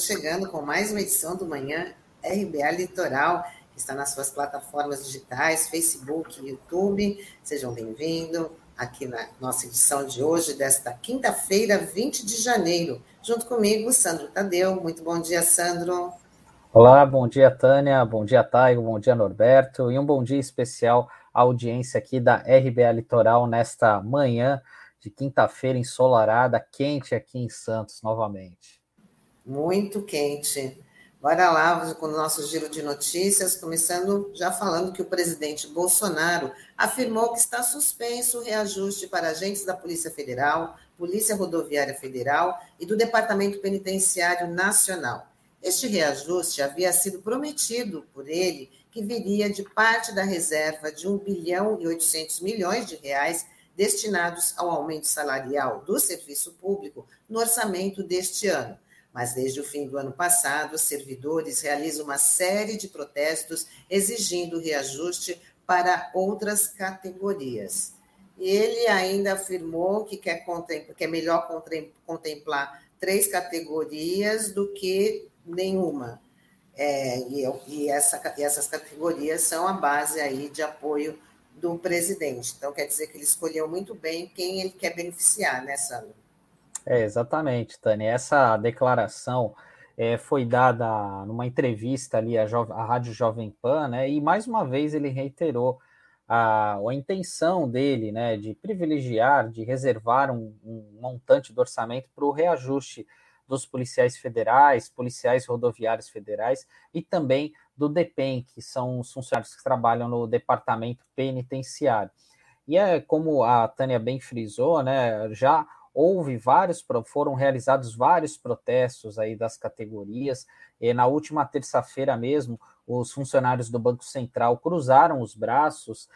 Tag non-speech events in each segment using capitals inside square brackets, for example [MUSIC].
Estamos chegando com mais uma edição do Manhã RBA Litoral, que está nas suas plataformas digitais, Facebook, YouTube. Sejam bem-vindos aqui na nossa edição de hoje, desta quinta-feira, 20 de janeiro. Junto comigo, Sandro Tadeu. Muito bom dia, Sandro. Olá, bom dia, Tânia. Bom dia, Taigo. Bom dia, Norberto. E um bom dia especial à audiência aqui da RBA Litoral nesta manhã de quinta-feira ensolarada, quente aqui em Santos novamente. Muito quente. Bora lá com o nosso giro de notícias, começando já falando que o presidente Bolsonaro afirmou que está suspenso o reajuste para agentes da Polícia Federal, Polícia Rodoviária Federal e do Departamento Penitenciário Nacional. Este reajuste havia sido prometido por ele que viria de parte da reserva de 1 bilhão e 800 milhões de reais destinados ao aumento salarial do serviço público no orçamento deste ano. Mas desde o fim do ano passado, os servidores realizam uma série de protestos exigindo reajuste para outras categorias. Ele ainda afirmou que, quer que é melhor contemplar três categorias do que nenhuma. É, e, e, essa, e essas categorias são a base aí de apoio do presidente. Então, quer dizer que ele escolheu muito bem quem ele quer beneficiar, né, Sandro? É, exatamente, Tânia. Essa declaração é, foi dada numa entrevista ali à, à Rádio Jovem Pan, né? E mais uma vez ele reiterou a, a intenção dele, né, de privilegiar, de reservar um, um montante do orçamento para o reajuste dos policiais federais, policiais rodoviários federais e também do DEPEN, que são os funcionários que trabalham no departamento penitenciário. E é como a Tânia bem frisou, né, já houve vários, foram realizados vários protestos aí das categorias. E na última terça-feira mesmo, os funcionários do Banco Central cruzaram os braços,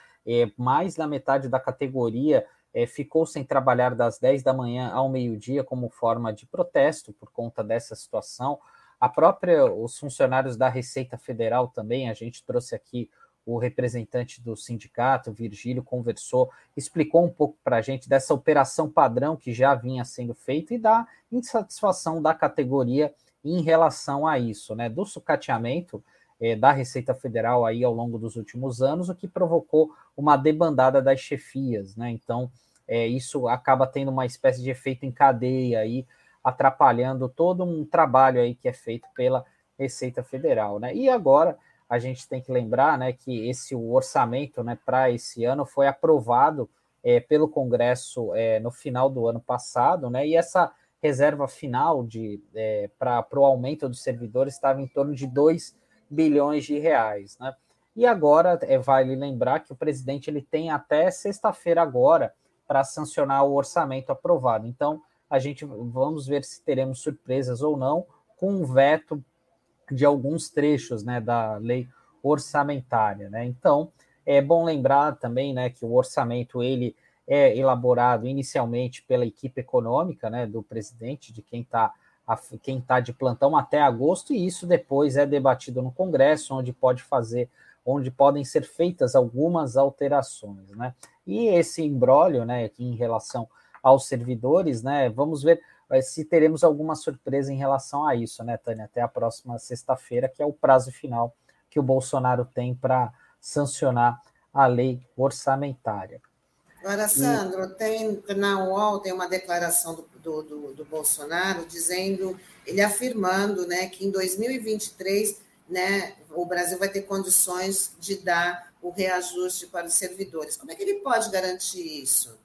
mais da metade da categoria ficou sem trabalhar das 10 da manhã ao meio-dia como forma de protesto por conta dessa situação. A própria, os funcionários da Receita Federal também, a gente trouxe aqui o representante do sindicato, Virgílio, conversou, explicou um pouco para a gente dessa operação padrão que já vinha sendo feita e da insatisfação da categoria em relação a isso, né? Do sucateamento eh, da Receita Federal aí ao longo dos últimos anos, o que provocou uma debandada das chefias, né? Então, eh, isso acaba tendo uma espécie de efeito em cadeia aí atrapalhando todo um trabalho aí que é feito pela Receita Federal, né? E agora a gente tem que lembrar, né, que esse o orçamento, né, para esse ano foi aprovado é, pelo Congresso é, no final do ano passado, né? E essa reserva final de é, para o aumento dos servidores estava em torno de 2 bilhões de reais, né? E agora é, vale lembrar que o presidente ele tem até sexta-feira agora para sancionar o orçamento aprovado. Então, a gente vamos ver se teremos surpresas ou não com o veto de alguns trechos né, da lei orçamentária. Né? Então, é bom lembrar também né, que o orçamento ele é elaborado inicialmente pela equipe econômica né, do presidente, de quem está quem está de plantão até agosto, e isso depois é debatido no Congresso, onde pode fazer, onde podem ser feitas algumas alterações. Né? E esse embrólio né, aqui em relação aos servidores, né? Vamos ver se teremos alguma surpresa em relação a isso, né, Tânia? Até a próxima sexta-feira, que é o prazo final que o Bolsonaro tem para sancionar a lei orçamentária. Agora, Sandro, e... tem na UOL tem uma declaração do, do, do, do, Bolsonaro dizendo, ele afirmando né, que em 2023 né, o Brasil vai ter condições de dar o reajuste para os servidores. Como é que ele pode garantir isso?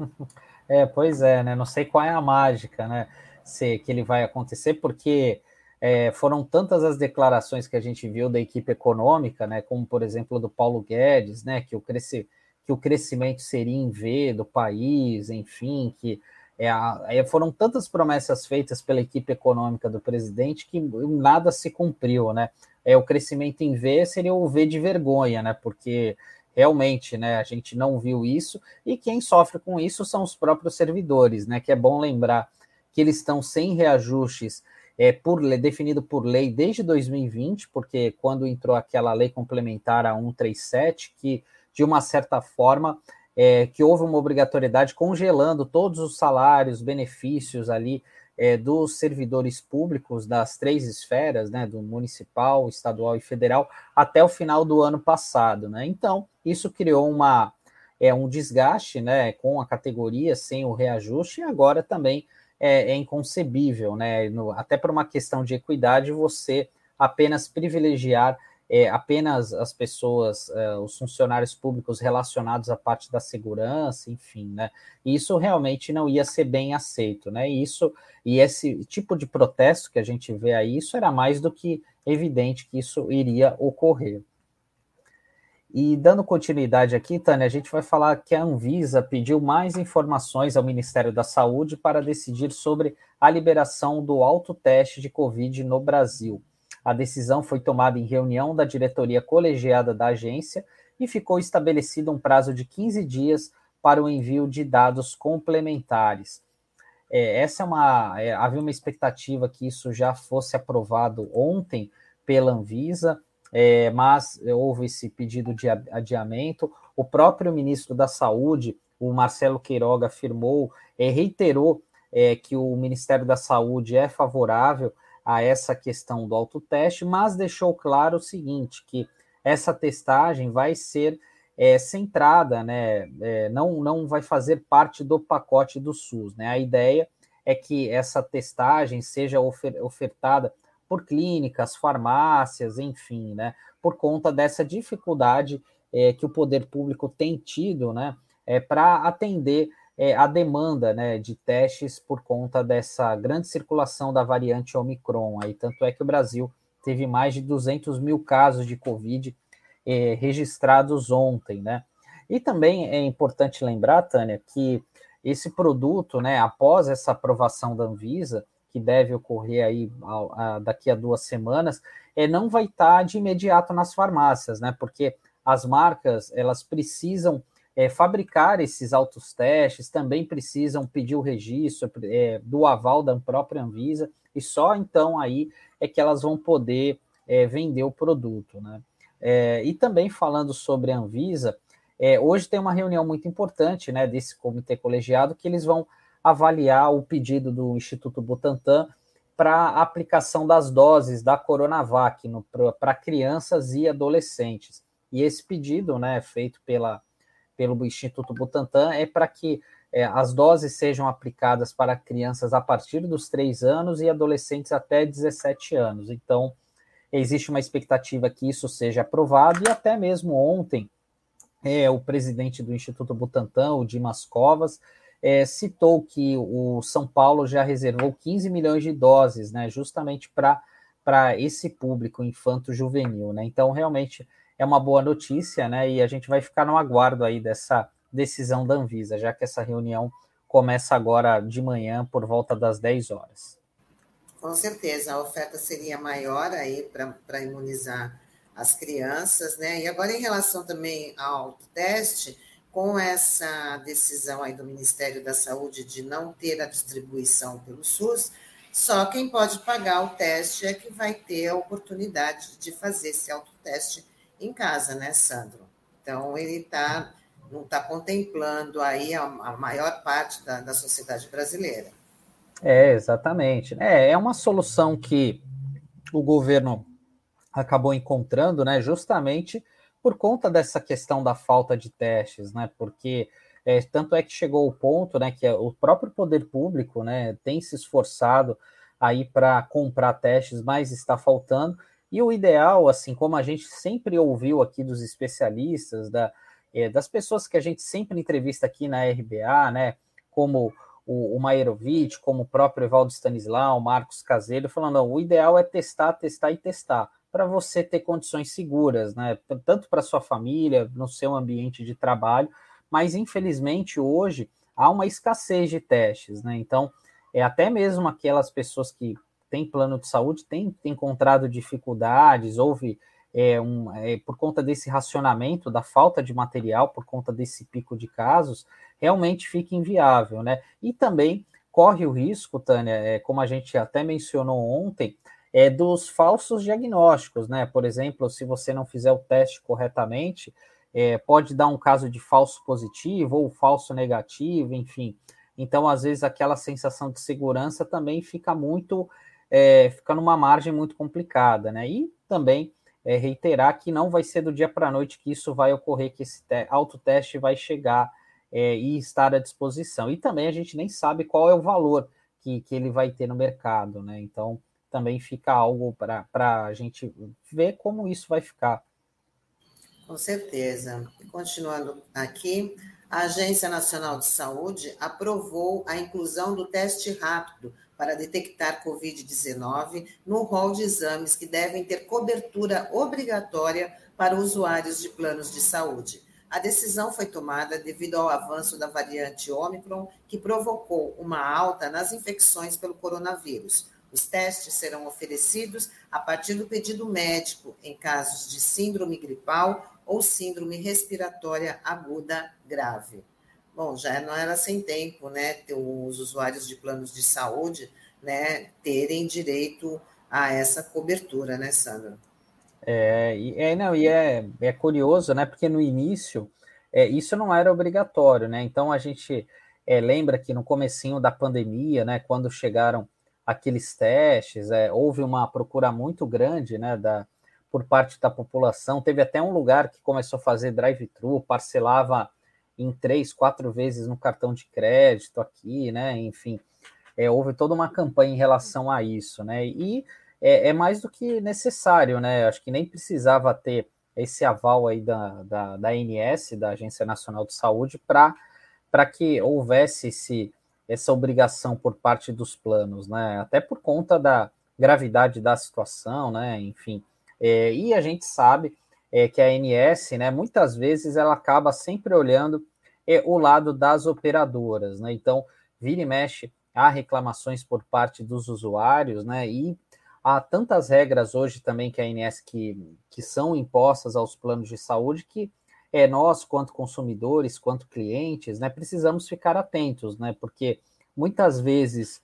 [LAUGHS] É, pois é, né? Não sei qual é a mágica, né? Se que ele vai acontecer, porque é, foram tantas as declarações que a gente viu da equipe econômica, né? Como por exemplo do Paulo Guedes, né? Que o, cresci, que o crescimento seria em V do país, enfim, que é, é, foram tantas promessas feitas pela equipe econômica do presidente que nada se cumpriu, né? É, o crescimento em V seria o V de vergonha, né? Porque realmente, né, a gente não viu isso, e quem sofre com isso são os próprios servidores, né, que é bom lembrar que eles estão sem reajustes é, por definido por lei desde 2020, porque quando entrou aquela lei complementar a 137, que de uma certa forma é, que houve uma obrigatoriedade congelando todos os salários, benefícios ali é, dos servidores públicos das três esferas, né, do municipal, estadual e federal, até o final do ano passado. Né? Então, isso criou uma, é, um desgaste né, com a categoria sem o reajuste, e agora também é, é inconcebível, né, no, até por uma questão de equidade, você apenas privilegiar é, apenas as pessoas, é, os funcionários públicos relacionados à parte da segurança, enfim, né? Isso realmente não ia ser bem aceito, né? Isso e esse tipo de protesto que a gente vê aí, isso era mais do que evidente que isso iria ocorrer. E dando continuidade aqui, Tânia, a gente vai falar que a Anvisa pediu mais informações ao Ministério da Saúde para decidir sobre a liberação do autoteste de Covid no Brasil. A decisão foi tomada em reunião da diretoria colegiada da agência e ficou estabelecido um prazo de 15 dias para o envio de dados complementares. É, essa é uma. É, havia uma expectativa que isso já fosse aprovado ontem pela Anvisa, é, mas houve esse pedido de adiamento. O próprio ministro da Saúde, o Marcelo Queiroga, afirmou, é, reiterou é, que o Ministério da Saúde é favorável a essa questão do autoteste, mas deixou claro o seguinte, que essa testagem vai ser é, centrada, né, é, não, não vai fazer parte do pacote do SUS. Né? A ideia é que essa testagem seja ofer ofertada por clínicas, farmácias, enfim, né, por conta dessa dificuldade é, que o poder público tem tido né, é, para atender é, a demanda né, de testes por conta dessa grande circulação da variante Omicron. Aí, tanto é que o Brasil teve mais de 200 mil casos de Covid é, registrados ontem, né? E também é importante lembrar, Tânia, que esse produto, né, após essa aprovação da Anvisa, que deve ocorrer aí a, a, daqui a duas semanas, é, não vai estar de imediato nas farmácias, né? Porque as marcas elas precisam é, fabricar esses autos testes, também precisam pedir o registro é, do aval da própria Anvisa, e só então aí é que elas vão poder é, vender o produto. Né? É, e também falando sobre a Anvisa, é, hoje tem uma reunião muito importante né, desse comitê colegiado que eles vão avaliar o pedido do Instituto Butantan para a aplicação das doses da Coronavac para crianças e adolescentes. E esse pedido, né, feito pela pelo Instituto Butantan é para que é, as doses sejam aplicadas para crianças a partir dos 3 anos e adolescentes até 17 anos. Então, existe uma expectativa que isso seja aprovado, e até mesmo ontem, é, o presidente do Instituto Butantan, o Dimas Covas, é, citou que o São Paulo já reservou 15 milhões de doses, né, justamente para esse público infanto-juvenil. Né? Então, realmente é uma boa notícia, né? E a gente vai ficar no aguardo aí dessa decisão da Anvisa, já que essa reunião começa agora de manhã por volta das 10 horas. Com certeza, a oferta seria maior aí para imunizar as crianças, né? E agora, em relação também ao teste, com essa decisão aí do Ministério da Saúde de não ter a distribuição pelo SUS, só quem pode pagar o teste é que vai ter a oportunidade de fazer esse autoteste em casa, né, Sandro? Então, ele tá, não está contemplando aí a, a maior parte da, da, sociedade brasileira. É, exatamente. É, é uma solução que o governo acabou encontrando, né, justamente por conta dessa questão da falta de testes, né, porque é, tanto é que chegou o ponto, né, que o próprio poder público, né, tem se esforçado aí para comprar testes, mas está faltando, e o ideal, assim, como a gente sempre ouviu aqui dos especialistas, da, é, das pessoas que a gente sempre entrevista aqui na RBA, né, como o, o Maerovic, como o próprio Evaldo Stanislau, Marcos Caseiro, falando, não, o ideal é testar, testar e testar, para você ter condições seguras, né, tanto para sua família, no seu ambiente de trabalho, mas infelizmente hoje há uma escassez de testes, né, então é até mesmo aquelas pessoas que tem plano de saúde tem, tem encontrado dificuldades, houve é, um, é, por conta desse racionamento, da falta de material, por conta desse pico de casos, realmente fica inviável, né? E também corre o risco, Tânia, é, como a gente até mencionou ontem, é dos falsos diagnósticos, né? Por exemplo, se você não fizer o teste corretamente, é, pode dar um caso de falso positivo ou falso negativo, enfim. Então, às vezes, aquela sensação de segurança também fica muito, é, fica numa margem muito complicada, né? E também é, reiterar que não vai ser do dia para a noite que isso vai ocorrer, que esse autoteste vai chegar é, e estar à disposição. E também a gente nem sabe qual é o valor que, que ele vai ter no mercado, né? Então, também fica algo para a gente ver como isso vai ficar. Com certeza. Continuando aqui, a Agência Nacional de Saúde aprovou a inclusão do teste rápido para detectar Covid-19 no rol de exames que devem ter cobertura obrigatória para usuários de planos de saúde. A decisão foi tomada devido ao avanço da variante Omicron, que provocou uma alta nas infecções pelo coronavírus. Os testes serão oferecidos a partir do pedido médico em casos de síndrome gripal ou síndrome respiratória aguda grave. Bom, já não era sem tempo, né, os usuários de planos de saúde, né, terem direito a essa cobertura, né, Sandra? É, e, é, não, e é, é curioso, né, porque no início é, isso não era obrigatório, né, então a gente é, lembra que no comecinho da pandemia, né, quando chegaram aqueles testes, é, houve uma procura muito grande, né, da, por parte da população. Teve até um lugar que começou a fazer drive-thru, parcelava em três, quatro vezes no cartão de crédito aqui, né? Enfim, é, houve toda uma campanha em relação a isso, né? E é, é, mais do que necessário, né? Acho que nem precisava ter esse aval aí da, da, da ANS, da Agência Nacional de Saúde, para que houvesse esse, essa obrigação por parte dos planos, né? Até por conta da gravidade da situação, né? Enfim, é, e a gente sabe é, que a ANS, né, muitas vezes, ela acaba sempre olhando é, o lado das operadoras, né? Então, vira e mexe, há reclamações por parte dos usuários, né? E há tantas regras hoje também que a ANS que, que são impostas aos planos de saúde que é, nós, quanto consumidores, quanto clientes, né, precisamos ficar atentos, né? Porque muitas vezes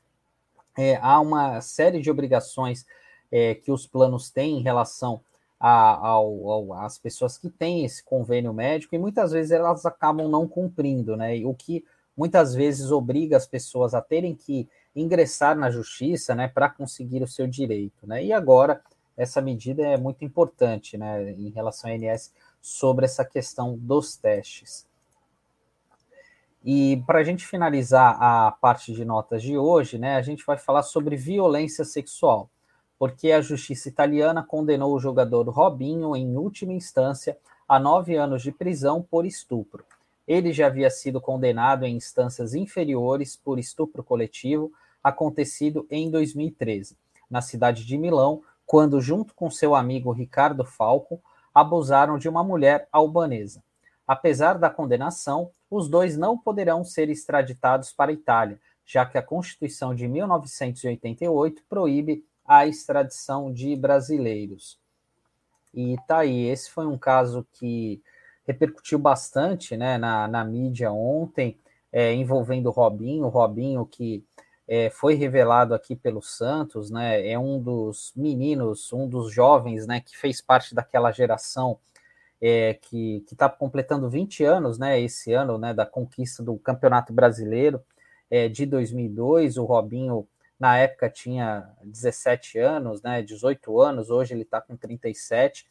é, há uma série de obrigações é, que os planos têm em relação às pessoas que têm esse convênio médico e muitas vezes elas acabam não cumprindo, né? O que muitas vezes obriga as pessoas a terem que ingressar na justiça, né, para conseguir o seu direito, né? E agora essa medida é muito importante, né, em relação à ANS sobre essa questão dos testes. E para a gente finalizar a parte de notas de hoje, né, a gente vai falar sobre violência sexual porque a justiça italiana condenou o jogador Robinho, em última instância, a nove anos de prisão por estupro. Ele já havia sido condenado em instâncias inferiores por estupro coletivo, acontecido em 2013, na cidade de Milão, quando, junto com seu amigo Ricardo Falco, abusaram de uma mulher albanesa. Apesar da condenação, os dois não poderão ser extraditados para a Itália, já que a Constituição de 1988 proíbe a extradição de brasileiros. E tá aí, esse foi um caso que repercutiu bastante né, na, na mídia ontem, é, envolvendo o Robinho, o Robinho que é, foi revelado aqui pelo Santos, né, é um dos meninos, um dos jovens né, que fez parte daquela geração é, que está completando 20 anos né, esse ano né, da conquista do Campeonato Brasileiro é, de 2002, o Robinho na época tinha 17 anos, né, 18 anos, hoje ele está com 37,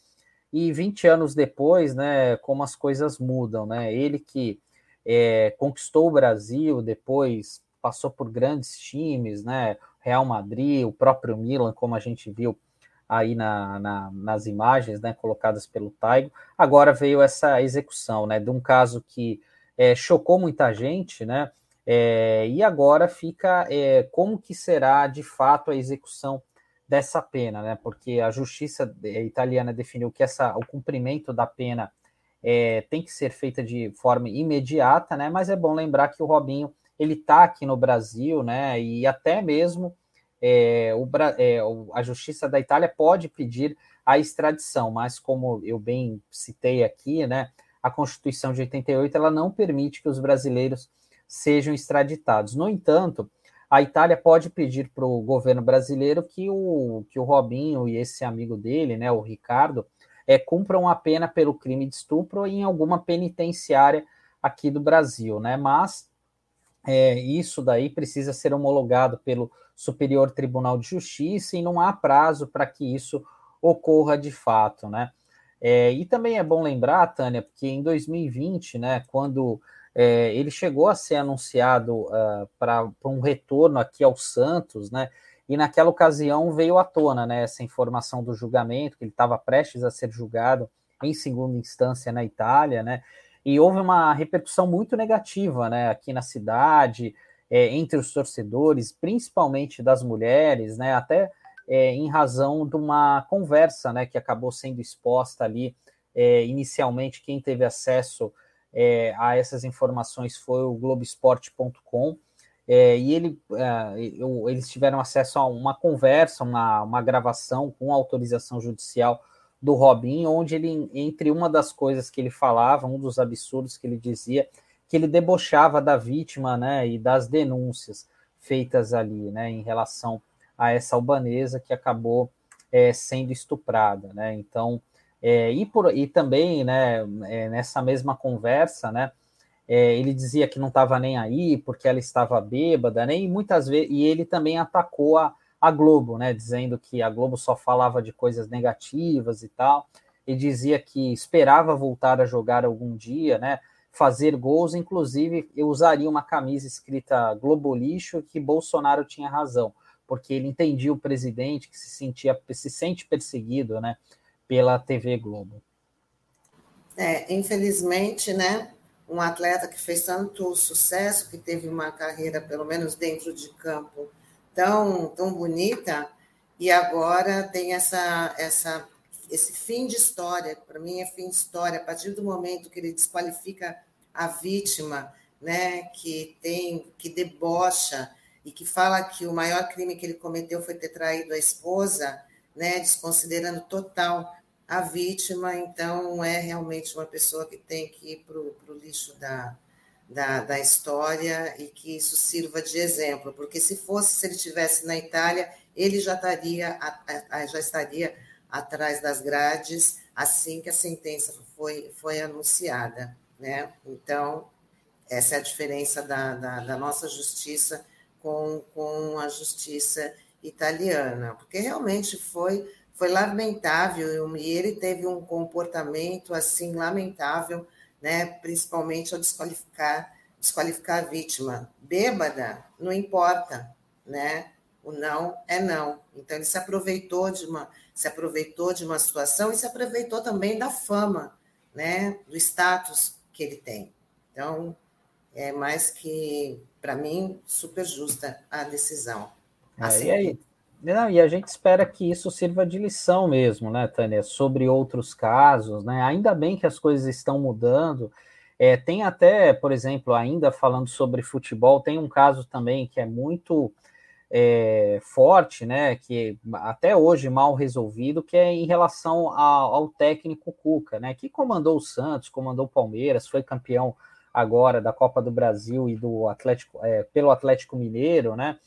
e 20 anos depois, né, como as coisas mudam, né, ele que é, conquistou o Brasil, depois passou por grandes times, né, Real Madrid, o próprio Milan, como a gente viu aí na, na, nas imagens, né, colocadas pelo Taigo, agora veio essa execução, né, de um caso que é, chocou muita gente, né, é, e agora fica é, como que será de fato a execução dessa pena, né? Porque a justiça é, italiana definiu que essa, o cumprimento da pena é, tem que ser feita de forma imediata, né? Mas é bom lembrar que o Robinho ele está aqui no Brasil, né? E até mesmo é, o, é, a justiça da Itália pode pedir a extradição, mas como eu bem citei aqui, né? A Constituição de 88 ela não permite que os brasileiros sejam extraditados. No entanto, a Itália pode pedir para o governo brasileiro que o, que o Robinho e esse amigo dele, né, o Ricardo, é, cumpram a pena pelo crime de estupro em alguma penitenciária aqui do Brasil, né? Mas é, isso daí precisa ser homologado pelo Superior Tribunal de Justiça e não há prazo para que isso ocorra de fato, né? É, e também é bom lembrar, Tânia, porque em 2020, né, quando é, ele chegou a ser anunciado uh, ah, para um retorno aqui ao Santos, né? E naquela ocasião veio à tona né, essa informação do julgamento, que ele estava prestes a ser julgado em segunda instância na Itália, né? E houve uma repercussão muito negativa né, aqui na cidade, é, entre os torcedores, principalmente das mulheres, né? Até é, em razão de uma conversa né, que acabou sendo exposta ali. É, inicialmente, quem teve acesso é, a essas informações foi o Globoesporte.com. É, e ele, é, eles tiveram acesso a uma conversa, uma, uma gravação com autorização judicial do Robin, onde ele, entre uma das coisas que ele falava, um dos absurdos que ele dizia, que ele debochava da vítima né, e das denúncias feitas ali né, em relação a essa albanesa que acabou é, sendo estuprada, né? Então, é, e, por, e também, né, é, nessa mesma conversa, né, é, ele dizia que não estava nem aí porque ela estava bêbada, né? E muitas vezes, e ele também atacou a, a Globo, né, dizendo que a Globo só falava de coisas negativas e tal. E dizia que esperava voltar a jogar algum dia, né? Fazer gols, inclusive eu usaria uma camisa escrita Globo Lixo que Bolsonaro tinha razão porque ele entendia o presidente que se sentia se sente perseguido, né, pela TV Globo. É, infelizmente, né, um atleta que fez tanto sucesso, que teve uma carreira pelo menos dentro de campo tão tão bonita e agora tem essa essa esse fim de história, para mim é fim de história, a partir do momento que ele desqualifica a vítima, né, que tem que debocha, e que fala que o maior crime que ele cometeu foi ter traído a esposa, né, desconsiderando total a vítima, então é realmente uma pessoa que tem que ir para o lixo da, da, da, história e que isso sirva de exemplo, porque se fosse, se ele estivesse na Itália, ele já estaria, já estaria atrás das grades assim que a sentença foi, foi anunciada. Né? Então, essa é a diferença da, da, da nossa justiça com, com a justiça italiana, porque realmente foi, foi lamentável e ele teve um comportamento assim lamentável, né, principalmente ao desqualificar, desqualificar a vítima. Bêbada, não importa, né? O não é não. Então ele se aproveitou de uma se aproveitou de uma situação e se aproveitou também da fama, né, do status que ele tem. Então, é mais que, para mim, super justa a decisão. É, e, aí, não, e a gente espera que isso sirva de lição mesmo, né, Tânia, sobre outros casos, né? Ainda bem que as coisas estão mudando. É, tem até, por exemplo, ainda falando sobre futebol, tem um caso também que é muito é, forte, né? Que até hoje mal resolvido, que é em relação ao, ao técnico Cuca, né? Que comandou o Santos, comandou o Palmeiras, foi campeão agora da Copa do Brasil e do Atlético é, pelo Atlético Mineiro, né?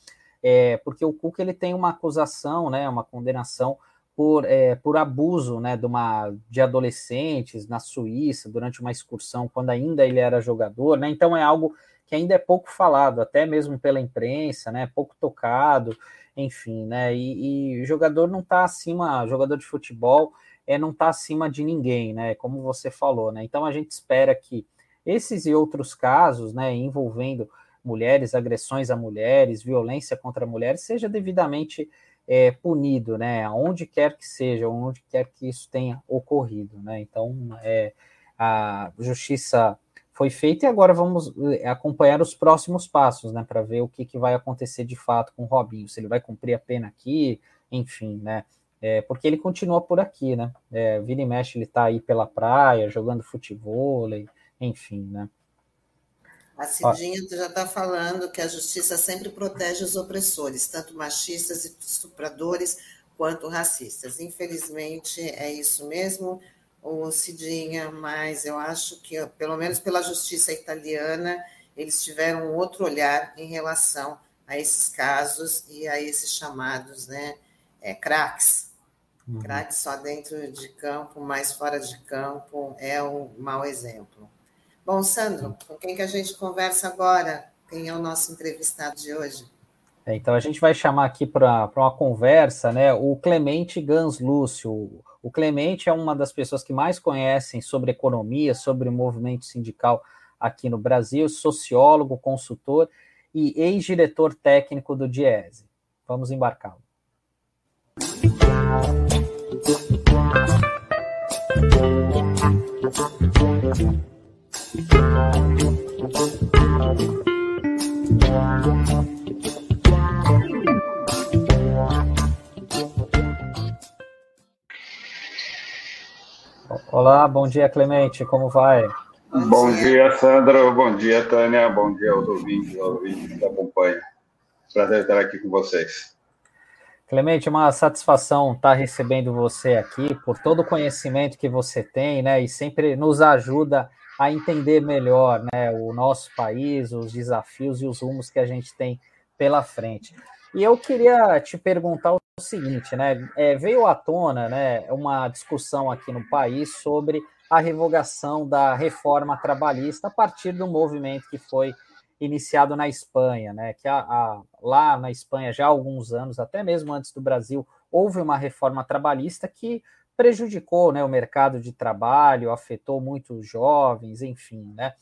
É, porque o Cuca ele tem uma acusação, né? Uma condenação por, é, por abuso, né? De uma de adolescentes na Suíça durante uma excursão quando ainda ele era jogador, né? Então é algo que ainda é pouco falado, até mesmo pela imprensa, né? Pouco tocado, enfim, né? E, e jogador não está acima, jogador de futebol é não está acima de ninguém, né? Como você falou, né? Então a gente espera que esses e outros casos, né, envolvendo mulheres, agressões a mulheres, violência contra mulheres, seja devidamente é, punido, né, onde quer que seja, onde quer que isso tenha ocorrido, né. Então, é, a justiça foi feita e agora vamos é, acompanhar os próximos passos, né, para ver o que, que vai acontecer de fato com o Robinho, se ele vai cumprir a pena aqui, enfim, né. É, porque ele continua por aqui, né? É, vira e mexe, ele está aí pela praia, jogando futebol, enfim, né? A Cidinha já está falando que a justiça sempre protege os opressores, tanto machistas e estupradores quanto racistas. Infelizmente é isso mesmo, o Cidinha, mas eu acho que, pelo menos pela justiça italiana, eles tiveram um outro olhar em relação a esses casos e a esses chamados né, é, craques. Uhum. Craques só dentro de campo, mas fora de campo é um mau exemplo. Bom, Sandro, com quem que a gente conversa agora? Quem é o nosso entrevistado de hoje? É, então a gente vai chamar aqui para uma conversa, né, o Clemente Gans Lúcio. O Clemente é uma das pessoas que mais conhecem sobre economia, sobre o movimento sindical aqui no Brasil, sociólogo, consultor e ex-diretor técnico do Diese. Vamos embarcá-lo. Olá, bom dia, Clemente, como vai? Bom dia, Sandro, bom dia, Tânia, bom dia aos ouvintes, aos ouvintes que acompanham. Prazer estar aqui com vocês. Clemente, uma satisfação estar recebendo você aqui por todo o conhecimento que você tem, né? E sempre nos ajuda a entender melhor, né, o nosso país, os desafios e os rumos que a gente tem pela frente. E eu queria te perguntar o seguinte, né? É, veio à tona, né, uma discussão aqui no país sobre a revogação da reforma trabalhista a partir do movimento que foi iniciado na Espanha, né? Que a, a, lá na Espanha já há alguns anos, até mesmo antes do Brasil, houve uma reforma trabalhista que prejudicou, né, o mercado de trabalho, afetou muitos jovens, enfim, né?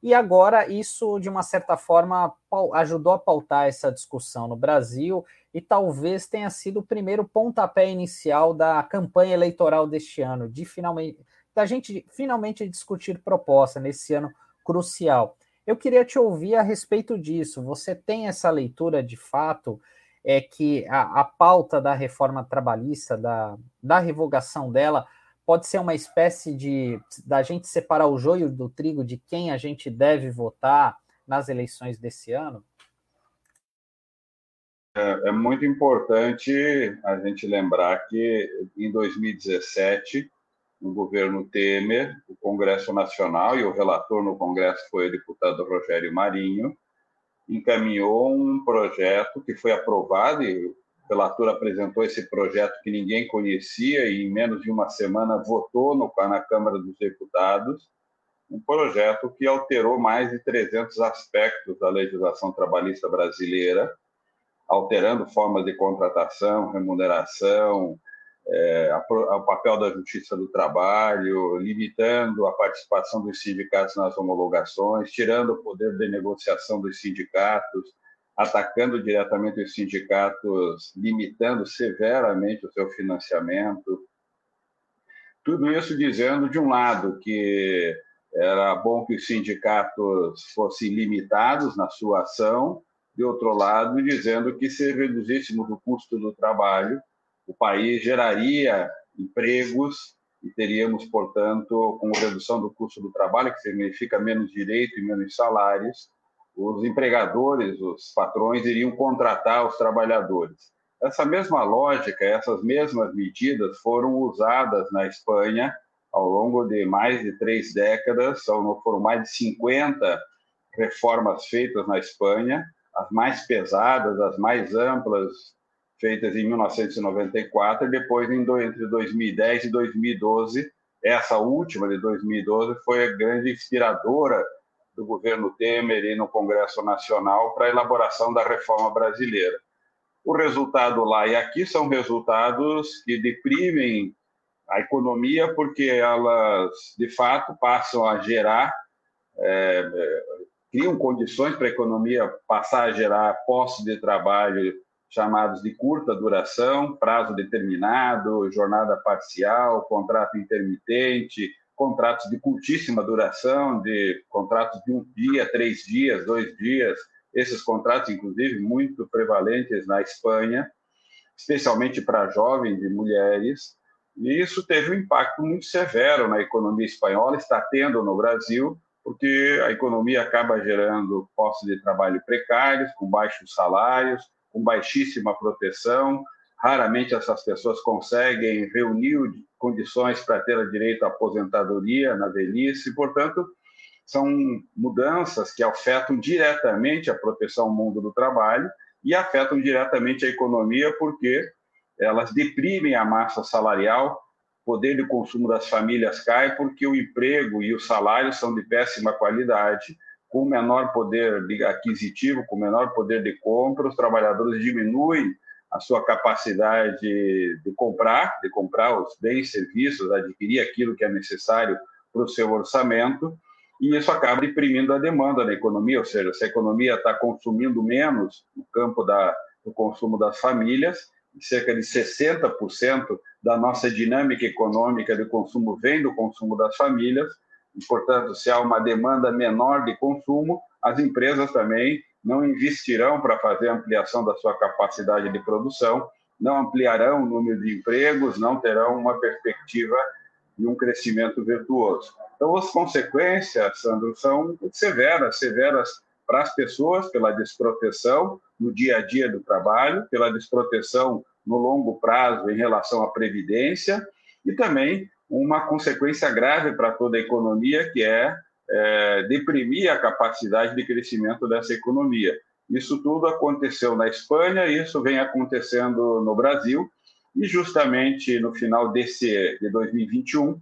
E agora isso, de uma certa forma, ajudou a pautar essa discussão no Brasil e talvez tenha sido o primeiro pontapé inicial da campanha eleitoral deste ano, de finalmente da gente finalmente discutir proposta nesse ano crucial. Eu queria te ouvir a respeito disso. Você tem essa leitura de fato é que a, a pauta da reforma trabalhista, da, da revogação dela, pode ser uma espécie de da gente separar o joio do trigo de quem a gente deve votar nas eleições desse ano? É, é, muito importante a gente lembrar que em 2017, no governo Temer, o Congresso Nacional e o relator no Congresso foi o deputado Rogério Marinho, encaminhou um projeto que foi aprovado e relator apresentou esse projeto que ninguém conhecia e em menos de uma semana votou no, na Câmara dos Deputados, um projeto que alterou mais de 300 aspectos da legislação trabalhista brasileira, alterando formas de contratação, remuneração, é, o papel da Justiça do Trabalho, limitando a participação dos sindicatos nas homologações, tirando o poder de negociação dos sindicatos, atacando diretamente os sindicatos, limitando severamente o seu financiamento. Tudo isso dizendo, de um lado, que era bom que os sindicatos fossem limitados na sua ação, de outro lado, dizendo que se reduzíssemos o custo do trabalho, o país geraria empregos e teríamos, portanto, com redução do custo do trabalho, que significa menos direito e menos salários, os empregadores, os patrões iriam contratar os trabalhadores. Essa mesma lógica, essas mesmas medidas foram usadas na Espanha ao longo de mais de três décadas, foram mais de 50 reformas feitas na Espanha, as mais pesadas, as mais amplas, feitas em 1994, e depois, entre 2010 e 2012, essa última de 2012 foi a grande inspiradora do governo Temer e no Congresso Nacional para a elaboração da reforma brasileira. O resultado lá e aqui são resultados que deprimem a economia, porque elas, de fato, passam a gerar, é, criam condições para a economia passar a gerar postos de trabalho chamados de curta duração, prazo determinado, jornada parcial, contrato intermitente, contratos de curtíssima duração, de contratos de um dia, três dias, dois dias, esses contratos, inclusive, muito prevalentes na Espanha, especialmente para jovens e mulheres, e isso teve um impacto muito severo na economia espanhola, está tendo no Brasil, porque a economia acaba gerando postos de trabalho precários, com baixos salários, com baixíssima proteção, Raramente essas pessoas conseguem reunir condições para ter direito à aposentadoria na velhice, portanto, são mudanças que afetam diretamente a proteção ao mundo do trabalho e afetam diretamente a economia, porque elas deprimem a massa salarial, o poder de consumo das famílias cai, porque o emprego e o salário são de péssima qualidade, com menor poder aquisitivo, com menor poder de compra, os trabalhadores diminuem a sua capacidade de comprar, de comprar os bens, serviços, adquirir aquilo que é necessário para o seu orçamento, e isso acaba deprimindo a demanda da economia, ou seja, se a economia está consumindo menos no campo da, do consumo das famílias, cerca de 60% da nossa dinâmica econômica de consumo vem do consumo das famílias, e, portanto, se há uma demanda menor de consumo, as empresas também não investirão para fazer ampliação da sua capacidade de produção, não ampliarão o número de empregos, não terão uma perspectiva de um crescimento virtuoso. Então, as consequências, Sandro, são severas, severas para as pessoas pela desproteção no dia a dia do trabalho, pela desproteção no longo prazo em relação à previdência e também uma consequência grave para toda a economia, que é, é deprimir a capacidade de crescimento dessa economia. Isso tudo aconteceu na Espanha, isso vem acontecendo no Brasil, e justamente no final desse de 2021,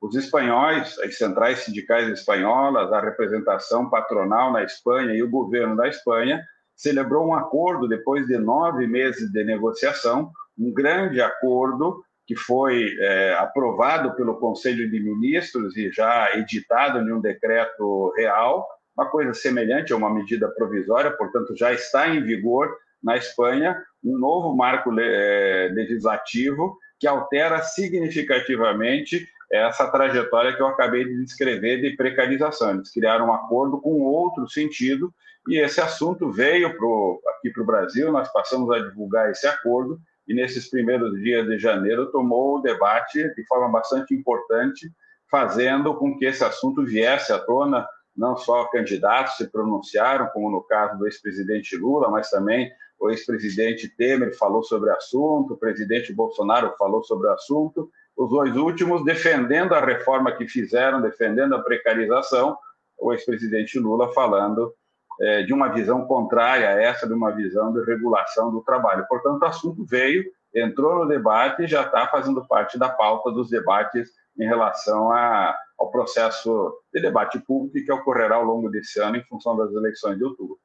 os espanhóis, as centrais sindicais espanholas, a representação patronal na Espanha e o governo da Espanha celebrou um acordo depois de nove meses de negociação, um grande acordo que foi é, aprovado pelo Conselho de Ministros e já editado em um decreto real, uma coisa semelhante a uma medida provisória, portanto já está em vigor na Espanha um novo marco é, legislativo que altera significativamente essa trajetória que eu acabei de descrever de precarização. Eles criaram um acordo com outro sentido e esse assunto veio pro, aqui para o Brasil, nós passamos a divulgar esse acordo e nesses primeiros dias de janeiro tomou o debate de forma bastante importante, fazendo com que esse assunto viesse à tona. Não só candidatos se pronunciaram, como no caso do ex-presidente Lula, mas também o ex-presidente Temer falou sobre o assunto, o presidente Bolsonaro falou sobre o assunto, os dois últimos defendendo a reforma que fizeram, defendendo a precarização, o ex-presidente Lula falando é, de uma visão contrária a essa, de uma visão de regulação do trabalho. Portanto, o assunto veio, entrou no debate e já está fazendo parte da pauta dos debates em relação a, ao processo de debate público que ocorrerá ao longo desse ano em função das eleições de outubro.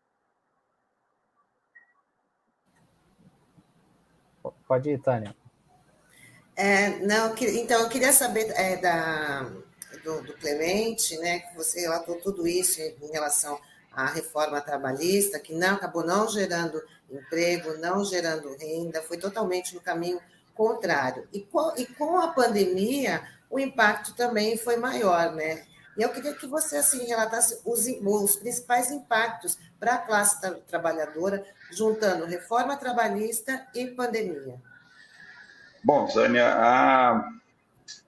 Pode ir, Tânia. É, não, então, eu queria saber é, da, do, do, Clemente, né, que você relatou tudo isso em relação à reforma trabalhista, que não acabou não gerando emprego, não gerando renda, foi totalmente no caminho contrário. E com, e com a pandemia, o impacto também foi maior, né? E eu queria que você assim relatasse os, os principais impactos para a classe tra trabalhadora, juntando reforma trabalhista e pandemia. Bom, Zânia, a...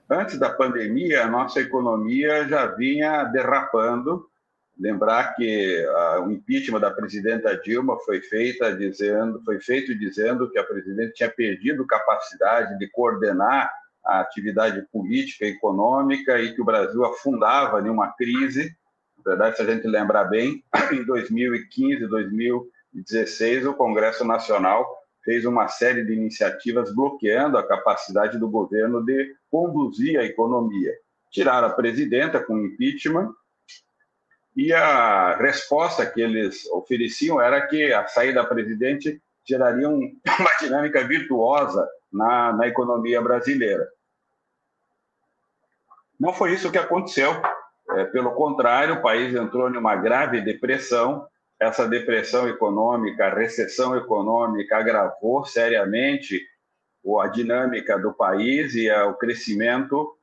antes da pandemia, a nossa economia já vinha derrapando. Lembrar que o impeachment da presidenta Dilma foi feita dizendo, foi feito dizendo que a presidente tinha perdido capacidade de coordenar a atividade política e econômica e que o Brasil afundava em uma crise. Na verdade, se a gente lembrar bem, [CLEARS THROAT] em 2015, 2016, o Congresso Nacional fez uma série de iniciativas bloqueando a capacidade do governo de conduzir a economia. Tiraram a presidenta com impeachment e a resposta que eles ofereciam era que a saída da presidente geraria [LAUGHS] uma dinâmica virtuosa na, na economia brasileira. Não foi isso que aconteceu. É, pelo contrário, o país entrou em uma grave depressão essa depressão econômica, a recessão econômica agravou seriamente a dinâmica do país e o crescimento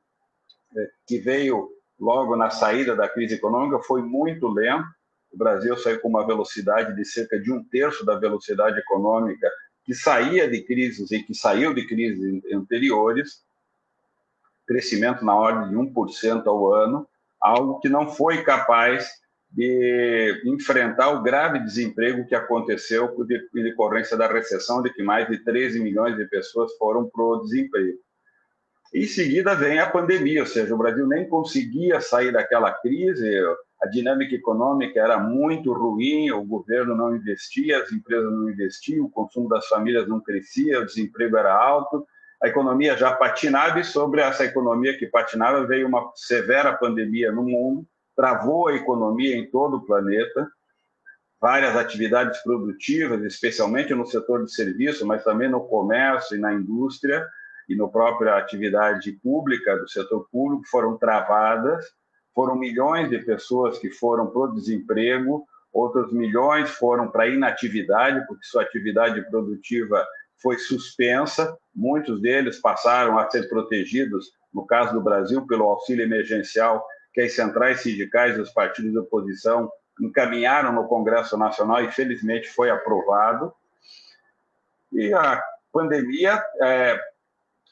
é, que veio logo na saída da crise econômica foi muito lento. O Brasil saiu com uma velocidade de cerca de um terço da velocidade econômica que saía de crises e que saiu de crises anteriores, crescimento na ordem de 1% ao ano, algo que não foi capaz de enfrentar o grave desemprego que aconteceu em decorrência da recessão, de que mais de 13 milhões de pessoas foram para o desemprego. Em seguida vem a pandemia, ou seja, o Brasil nem conseguia sair daquela crise, a dinâmica econômica era muito ruim, o governo não investia, as empresas não investiam, o consumo das famílias não crescia, o desemprego era alto, a economia já patinava e sobre essa economia que patinava veio uma severa pandemia no mundo, travou a economia em todo o planeta. Várias atividades produtivas, especialmente no setor de serviço, mas também no comércio e na indústria e na própria atividade pública do setor público, foram travadas. Foram milhões de pessoas que foram para o desemprego, outros milhões foram para inatividade, porque sua atividade produtiva foi suspensa. Muitos deles passaram a ser protegidos, no caso do Brasil, pelo auxílio emergencial que as centrais sindicais e os partidos de oposição encaminharam no Congresso Nacional e, felizmente, foi aprovado. E a pandemia é,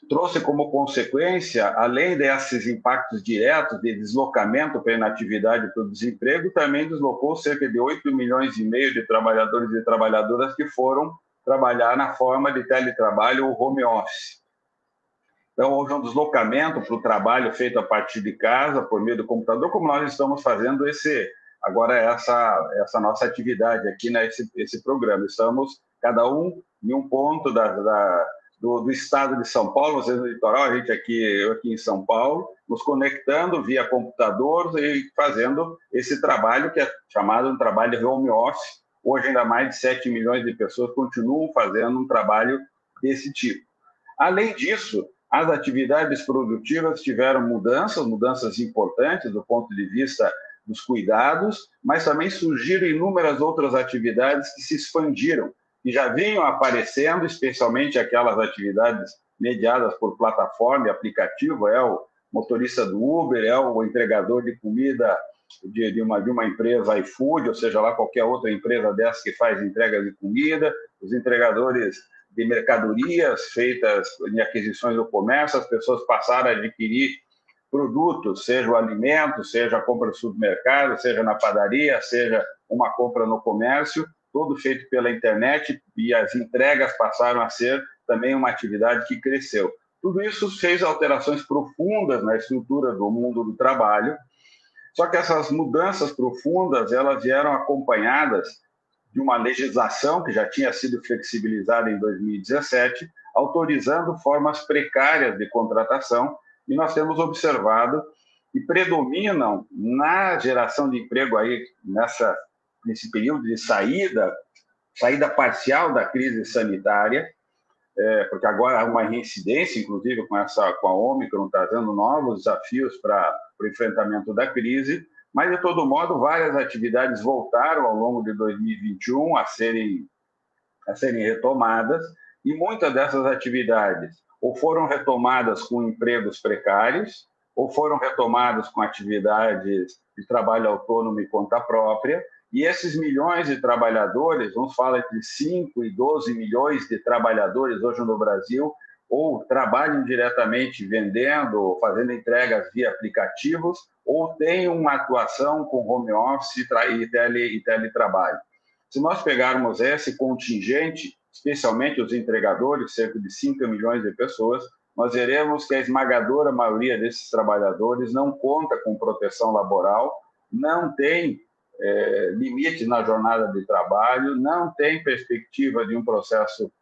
trouxe como consequência, além desses impactos diretos de deslocamento para a inatividade e para o desemprego, também deslocou cerca de 8 milhões e meio de trabalhadores e trabalhadoras que foram trabalhar na forma de teletrabalho ou home office. Então, houve um deslocamento para o trabalho feito a partir de casa, por meio do computador, como nós estamos fazendo esse agora essa essa nossa atividade aqui nesse né, esse programa. Estamos cada um em um ponto da, da do, do, estado de São Paulo, vocês no litoral, a gente aqui, eu aqui em São Paulo, nos conectando via computador e fazendo esse trabalho que é chamado um trabalho de home office. Hoje, ainda mais de 7 milhões de pessoas continuam fazendo um trabalho desse tipo. Além disso, as atividades produtivas tiveram mudanças, mudanças importantes do ponto de vista dos cuidados, mas também surgiram inúmeras outras atividades que se expandiram que já vinham aparecendo, especialmente aquelas atividades mediadas por plataforma e aplicativo, é o motorista do Uber, é o entregador de comida de, de, uma, de uma empresa iFood, ou seja lá qualquer outra empresa dessa que faz entrega de comida, os entregadores de mercadorias feitas em aquisições do comércio, as pessoas passaram a adquirir produtos, seja o alimento, seja a compra no supermercado, seja na padaria, seja uma compra no comércio, todo feito pela internet e as entregas passaram a ser também uma atividade que cresceu. Tudo isso fez alterações profundas na estrutura do mundo do trabalho. Só que essas mudanças profundas, elas vieram acompanhadas de uma legislação que já tinha sido flexibilizada em 2017, autorizando formas precárias de contratação, e nós temos observado que predominam na geração de emprego aí nessa nesse período de saída, saída parcial da crise sanitária, é, porque agora há uma reincidência, inclusive com essa com a Omicron trazendo novos desafios para o enfrentamento da crise, mas de todo modo várias atividades voltaram ao longo de 2021 a serem a serem retomadas e muitas dessas atividades ou foram retomadas com empregos precários ou foram retomadas com atividades de trabalho autônomo e conta própria e esses milhões de trabalhadores, vamos falar entre 5 e 12 milhões de trabalhadores hoje no Brasil, ou trabalham diretamente vendendo, fazendo entregas via aplicativos, ou têm uma atuação com home office e, e teletrabalho. Se nós pegarmos esse contingente, especialmente os entregadores, cerca de 5 milhões de pessoas, nós veremos que a esmagadora maioria desses trabalhadores não conta com proteção laboral, não tem é, limite na jornada de trabalho, não tem perspectiva de um processo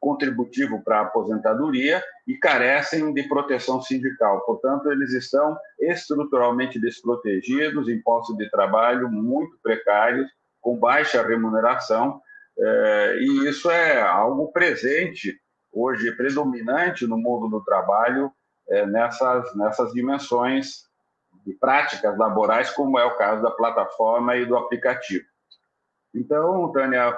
contributivo para a aposentadoria e carecem de proteção sindical. Portanto, eles estão estruturalmente desprotegidos em postos de trabalho muito precários, com baixa remuneração, é, e isso é algo presente hoje, predominante no mundo do trabalho, é, nessas, nessas dimensões de práticas laborais, como é o caso da plataforma e do aplicativo. Então, Tânia,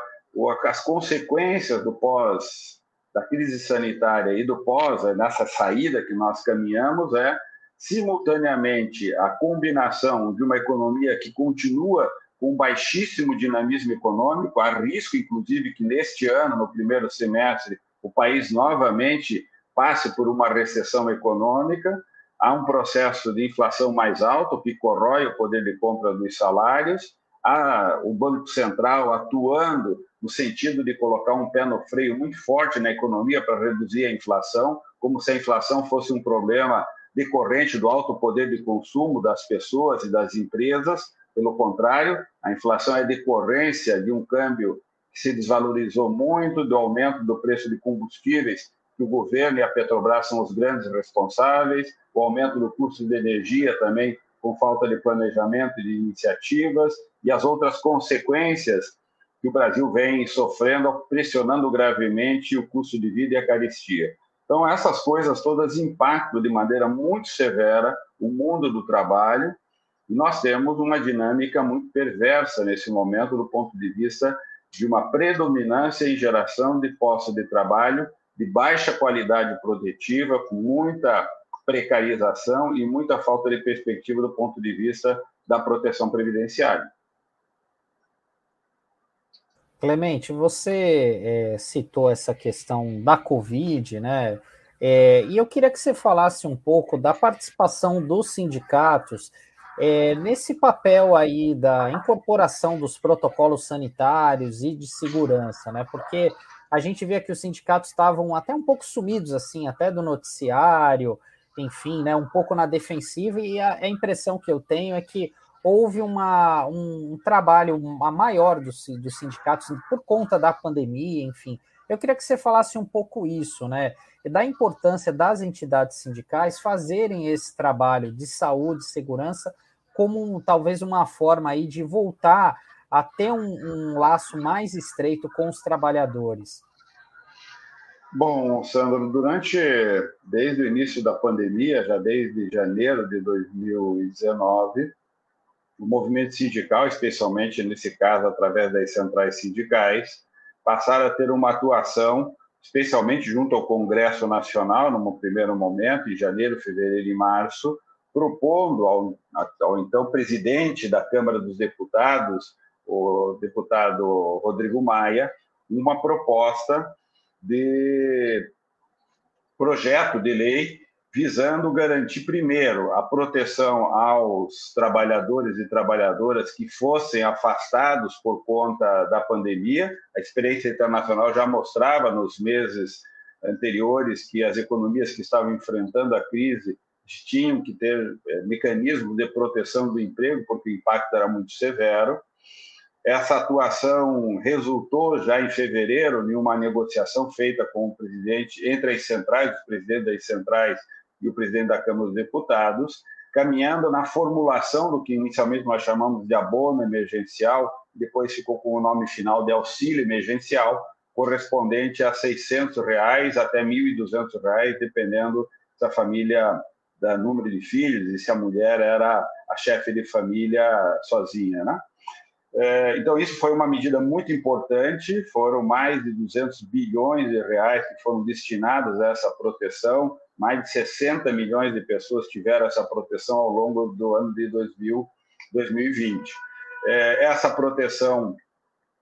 as consequências do pós, da crise sanitária e do pós, é, nessa saída que nós caminhamos, é simultaneamente a combinação de uma economia que continua com baixíssimo dinamismo econômico, há risco, inclusive, que neste ano, no primeiro semestre, o país novamente passe por uma recessão econômica, há um processo de inflação mais alto que corrói o poder de compra dos salários, há o Banco Central atuando no sentido de colocar um pé no freio muito forte na economia para reduzir a inflação, como se a inflação fosse um problema decorrente do alto poder de consumo das pessoas e das empresas. Pelo contrário, a inflação é decorrência de um câmbio que se desvalorizou muito, do aumento do preço de combustíveis que o governo e a Petrobras são os grandes responsáveis, o aumento do custo de energia também com falta de planejamento de iniciativas e as outras consequências que o Brasil vem sofrendo, pressionando gravemente o custo de vida e a carestia. Então, essas coisas todas impactam de maneira muito severa o mundo do trabalho e nós temos uma dinâmica muito perversa nesse momento, do ponto de vista de uma predominância em geração de postos de trabalho de baixa qualidade produtiva, com muita precarização e muita falta de perspectiva do ponto de vista da proteção previdenciária. Clemente, você é, citou essa questão da Covid, né? É, e eu queria que você falasse um pouco da participação dos sindicatos é, nesse papel aí da incorporação dos protocolos sanitários e de segurança, né? Porque a gente vê que os sindicatos estavam até um pouco sumidos, assim, até do noticiário, enfim, né? Um pouco na defensiva, e a, a impressão que eu tenho é que houve uma, um, um trabalho uma maior dos, dos sindicatos por conta da pandemia, enfim. Eu queria que você falasse um pouco isso, né? Da importância das entidades sindicais fazerem esse trabalho de saúde, segurança, como talvez uma forma aí de voltar a ter um, um laço mais estreito com os trabalhadores. Bom, Sandro, durante, desde o início da pandemia, já desde janeiro de 2019, o movimento sindical, especialmente nesse caso através das centrais sindicais, passaram a ter uma atuação, especialmente junto ao Congresso Nacional, no primeiro momento, em janeiro, fevereiro e março, propondo ao, ao então presidente da Câmara dos Deputados, o deputado Rodrigo Maia, uma proposta de projeto de lei visando garantir, primeiro, a proteção aos trabalhadores e trabalhadoras que fossem afastados por conta da pandemia. A experiência internacional já mostrava nos meses anteriores que as economias que estavam enfrentando a crise tinham que ter é, mecanismos de proteção do emprego, porque o impacto era muito severo. Essa atuação resultou já em fevereiro em uma negociação feita com o presidente entre as centrais, os presidentes das centrais e o presidente da Câmara dos Deputados, caminhando na formulação do que inicialmente nós chamamos de abono emergencial, depois ficou com o nome final de auxílio emergencial, correspondente a 600 reais até 1.200 reais, dependendo da família, da número de filhos e se a mulher era a chefe de família sozinha, né? É, então, isso foi uma medida muito importante. Foram mais de 200 bilhões de reais que foram destinados a essa proteção mais de 60 milhões de pessoas tiveram essa proteção ao longo do ano de 2000, 2020. É, essa proteção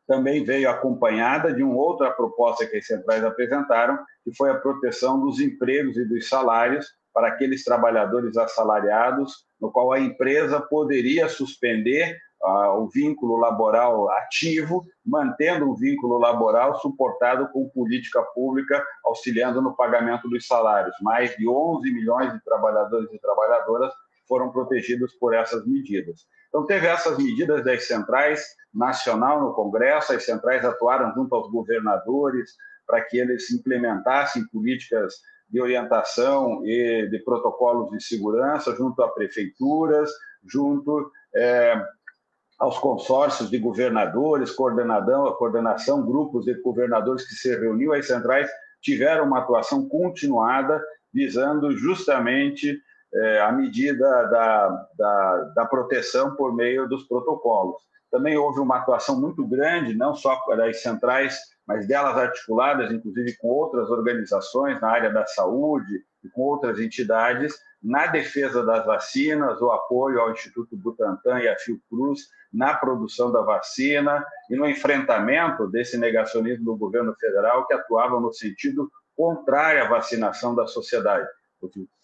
também veio acompanhada de uma outra proposta que as centrais apresentaram, que foi a proteção dos empregos e dos salários para aqueles trabalhadores assalariados, no qual a empresa poderia suspender o vínculo laboral ativo, mantendo o vínculo laboral suportado com política pública auxiliando no pagamento dos salários. Mais de 11 milhões de trabalhadores e trabalhadoras foram protegidos por essas medidas. Então, teve essas medidas das centrais nacional no Congresso, as centrais atuaram junto aos governadores para que eles implementassem políticas de orientação e de protocolos de segurança junto a prefeituras, junto é, aos consórcios de governadores, coordenadão, coordenação, grupos de governadores que se reuniu, as centrais tiveram uma atuação continuada visando justamente eh, a medida da, da, da, proteção por meio dos protocolos. Também houve uma atuação muito grande, não só das centrais, mas delas articuladas, inclusive com outras organizações na área da saúde e com outras entidades, na defesa das vacinas, o apoio ao Instituto Butantan e à Fiocruz na produção da vacina e no enfrentamento desse negacionismo do governo federal que atuava no sentido contrário à vacinação da sociedade.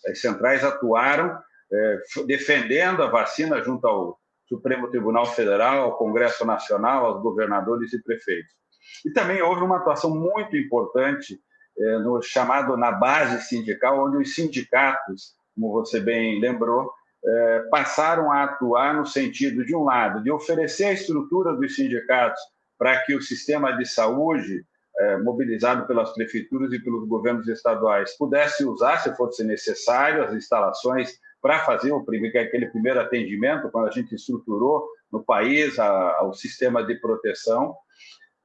As centrais atuaram é, defendendo a vacina junto ao Supremo Tribunal Federal, ao Congresso Nacional, aos governadores e prefeitos. E também houve uma atuação muito importante é, no chamado na base sindical, onde os sindicatos, como você bem lembrou, é, passaram a atuar no sentido, de um lado, de oferecer a estrutura dos sindicatos para que o sistema de saúde, é, mobilizado pelas prefeituras e pelos governos estaduais, pudesse usar, se fosse necessário, as instalações para fazer o primeiro, aquele primeiro atendimento, quando a gente estruturou no país a, o sistema de proteção.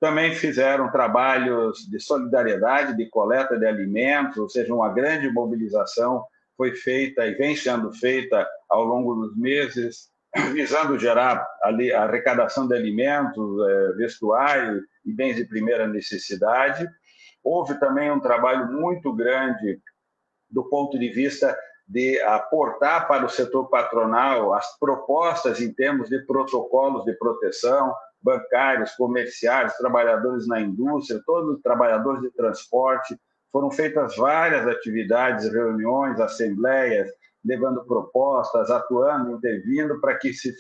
Também fizeram trabalhos de solidariedade, de coleta de alimentos, ou seja, uma grande mobilização foi feita e vem sendo feita ao longo dos meses, [CLEARS THROAT] visando gerar ali a arrecadação de alimentos, é, vestuário e bens de primeira necessidade. Houve também um trabalho muito grande do ponto de vista de aportar para o setor patronal as propostas em termos de protocolos de proteção, bancários, comerciais, trabalhadores na indústria, todos os trabalhadores de transporte. Foram feitas várias atividades, reuniões, assembleias, levando propostas, atuando, intervindo para que se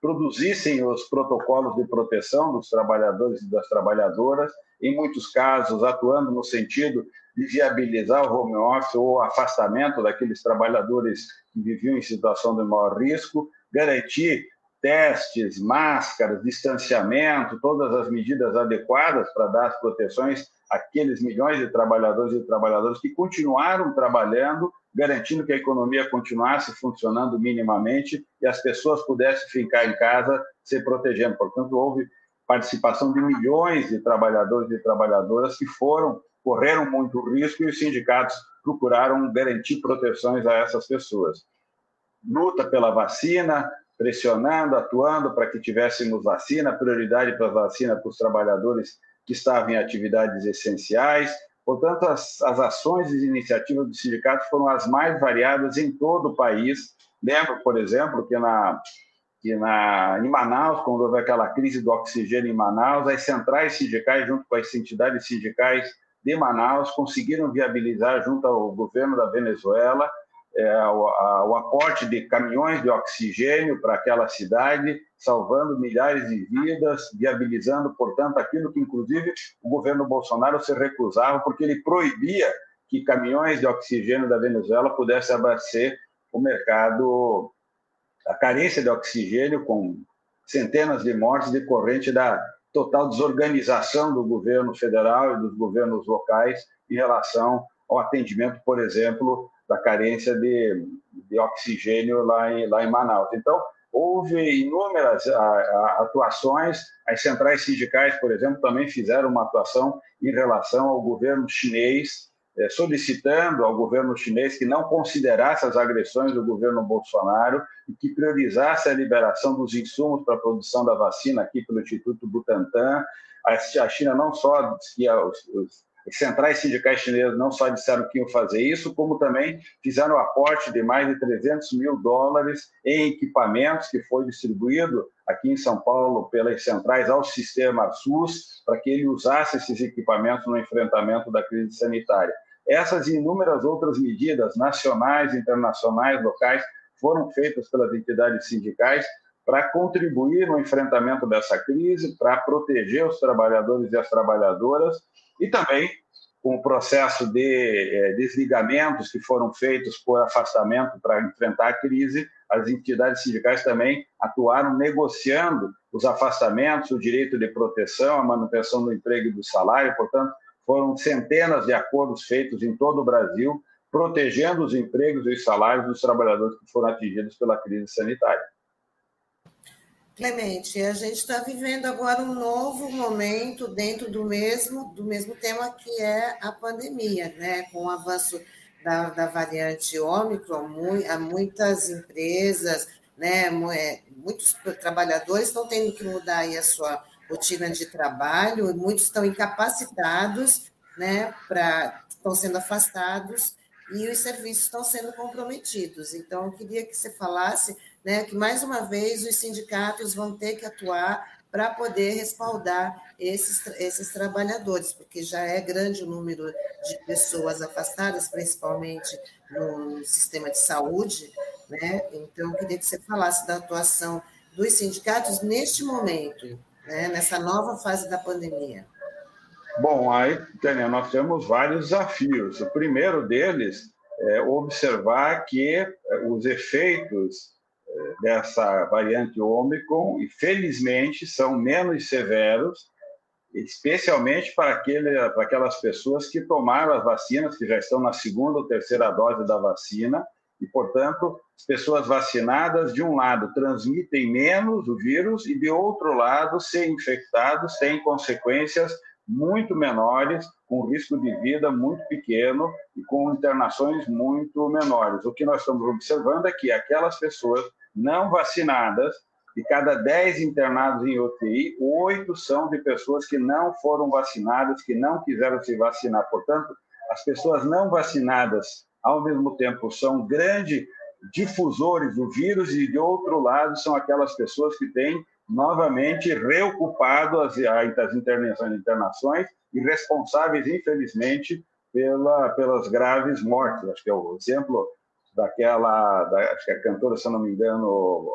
produzissem os protocolos de proteção dos trabalhadores e das trabalhadoras, em muitos casos atuando no sentido de viabilizar o home office ou afastamento daqueles trabalhadores que viviam em situação de maior risco, garantir testes, máscaras, distanciamento, todas as medidas adequadas para dar as proteções àqueles milhões de trabalhadores e trabalhadoras que continuaram trabalhando, garantindo que a economia continuasse funcionando minimamente e as pessoas pudessem ficar em casa se protegendo. Portanto, houve participação de milhões de trabalhadores e trabalhadoras que foram correram muito risco e os sindicatos procuraram garantir proteções a essas pessoas. Luta pela vacina, pressionando, atuando para que tivéssemos vacina, prioridade para vacina para os trabalhadores que estavam em atividades essenciais. Portanto, as, as ações e iniciativas do sindicato foram as mais variadas em todo o país. Lembro, por exemplo, que na que na, em Manaus, quando houve aquela crise do oxigênio em Manaus, as centrais sindicais, junto com as entidades sindicais de Manaus, conseguiram viabilizar, junto ao governo da Venezuela, é, o, a, o, aporte de caminhões de oxigênio para aquela cidade, salvando milhares de vidas, viabilizando, portanto, aquilo que, inclusive, o governo Bolsonaro se recusava, porque ele proibia que caminhões de oxigênio da Venezuela pudessem abastecer o mercado, a carência de oxigênio, com centenas de mortes decorrente da total desorganização do governo federal e dos governos locais em relação ao atendimento, por exemplo, da carência de, de oxigênio lá em, lá em Manaus. Então, houve inúmeras atuações, as centrais sindicais, por exemplo, também fizeram uma atuação em relação ao governo chinês, eh, solicitando ao governo chinês que não considerasse as agressões do governo Bolsonaro e que priorizasse a liberação dos insumos para a produção da vacina aqui pelo Instituto Butantan. A China não só que os, os centrais sindicais chinesas não só disseram que iam fazer isso, como também fizeram aporte de mais de 300 mil dólares em equipamentos que foi distribuído aqui em São Paulo pelas centrais ao sistema SUS para que ele usasse esses equipamentos no enfrentamento da crise sanitária. Essas e inúmeras outras medidas nacionais, internacionais, locais foram feitas pelas entidades sindicais para contribuir no enfrentamento dessa crise, para proteger os trabalhadores e as trabalhadoras e também com o processo de é, desligamentos que foram feitos por afastamento para enfrentar a crise, as entidades sindicais também atuaram negociando os afastamentos, o direito de proteção, a manutenção do emprego e do salário, portanto, foram centenas de acordos feitos em todo o Brasil, protegendo os empregos e os salários dos trabalhadores que foram atingidos pela crise sanitária. Clemente, a gente está vivendo agora um novo momento dentro do mesmo, do mesmo tema que é a pandemia, né? Com o avanço da, da variante Ômicron, muitas empresas, né, é, muitos trabalhadores estão tendo que mudar aí a sua rotina de trabalho, muitos estão incapacitados, né, pra, estão sendo afastados e os serviços estão sendo comprometidos. Então, eu queria que você falasse né, que, mais uma vez, os sindicatos vão ter que atuar para poder respaldar esses, esses trabalhadores, porque já é grande o número de pessoas afastadas, principalmente no sistema de saúde. Né? Então, eu queria que você falasse da atuação dos sindicatos neste momento, né, nessa nova fase da pandemia. Bom, aí, Tânia, nós temos vários desafios. O primeiro deles é observar que eh, os efeitos dessa variante Ômicron, infelizmente, são menos severos, especialmente para, aquele, para aquelas pessoas que tomaram as vacinas, que já estão na segunda ou terceira dose da vacina, E, portanto, as pessoas vacinadas, de um lado, transmitem menos o vírus e, de outro lado, se infectados, têm consequências muito menores, com risco de vida muito pequeno e com internações muito menores. O que nós estamos observando é que aquelas pessoas não vacinadas, de cada 10 internados em UTI, oito são de pessoas que não foram vacinadas, que não quiseram se vacinar. Portanto, as pessoas não vacinadas, ao mesmo tempo, são grandes difusores do vírus e, de outro lado, são aquelas pessoas que têm novamente reocupado as, as intervenções e internações e responsáveis, infelizmente, pela, pelas graves mortes. Acho que é o exemplo daquela, da, acho que a cantora, se não me engano,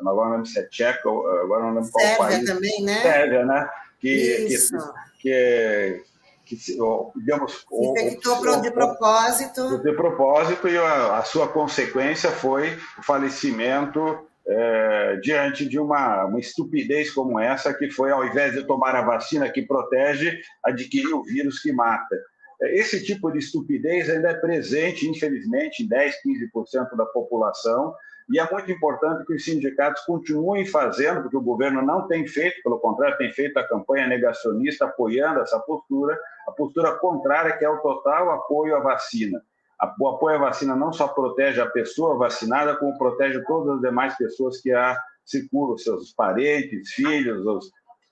agora não lembro se é tcheca, agora não lembro qual Sérvia país. também, né? Sérvia, né? Que, Isso. que, que, que digamos... Infectou de propósito. De propósito, e a, a sua consequência foi o falecimento é, diante de uma, uma estupidez como essa, que foi, ao invés de tomar a vacina que protege, adquirir o vírus que mata. Esse tipo de estupidez ainda é presente, infelizmente, em 10, 15% da população, e é muito importante que os sindicatos continuem fazendo, porque o governo não tem feito, pelo contrário, tem feito a campanha negacionista apoiando essa postura, a postura contrária, que é o total apoio à vacina. O apoio à vacina não só protege a pessoa vacinada, como protege todas as demais pessoas que a circulam, seus parentes, filhos, as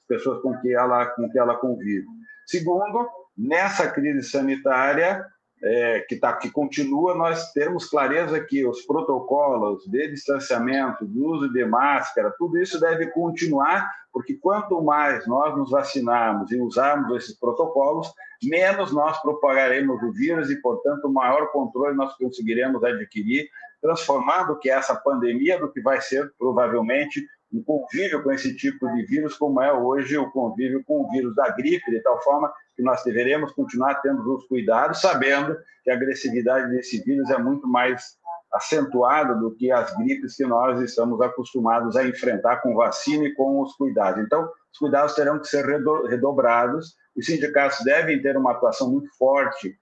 pessoas com que ela, com que ela convive. Segundo, nessa crise sanitária, é, que, tá, que continua, nós temos clareza que os protocolos de distanciamento, de uso de máscara, tudo isso deve continuar, porque quanto mais nós nos vacinarmos e usarmos esses protocolos, menos nós propagaremos o vírus e, portanto, maior controle nós conseguiremos adquirir, transformando que essa pandemia do que vai ser provavelmente um convívio com esse tipo de vírus, como é hoje o convívio com o vírus da gripe, de tal forma que nós deveremos continuar tendo os cuidados, sabendo que a agressividade desse vírus é muito mais acentuada do que as gripes que nós estamos acostumados a enfrentar com vacina e com os cuidados. Então, os cuidados terão que ser redobrados, os sindicatos devem ter uma atuação muito forte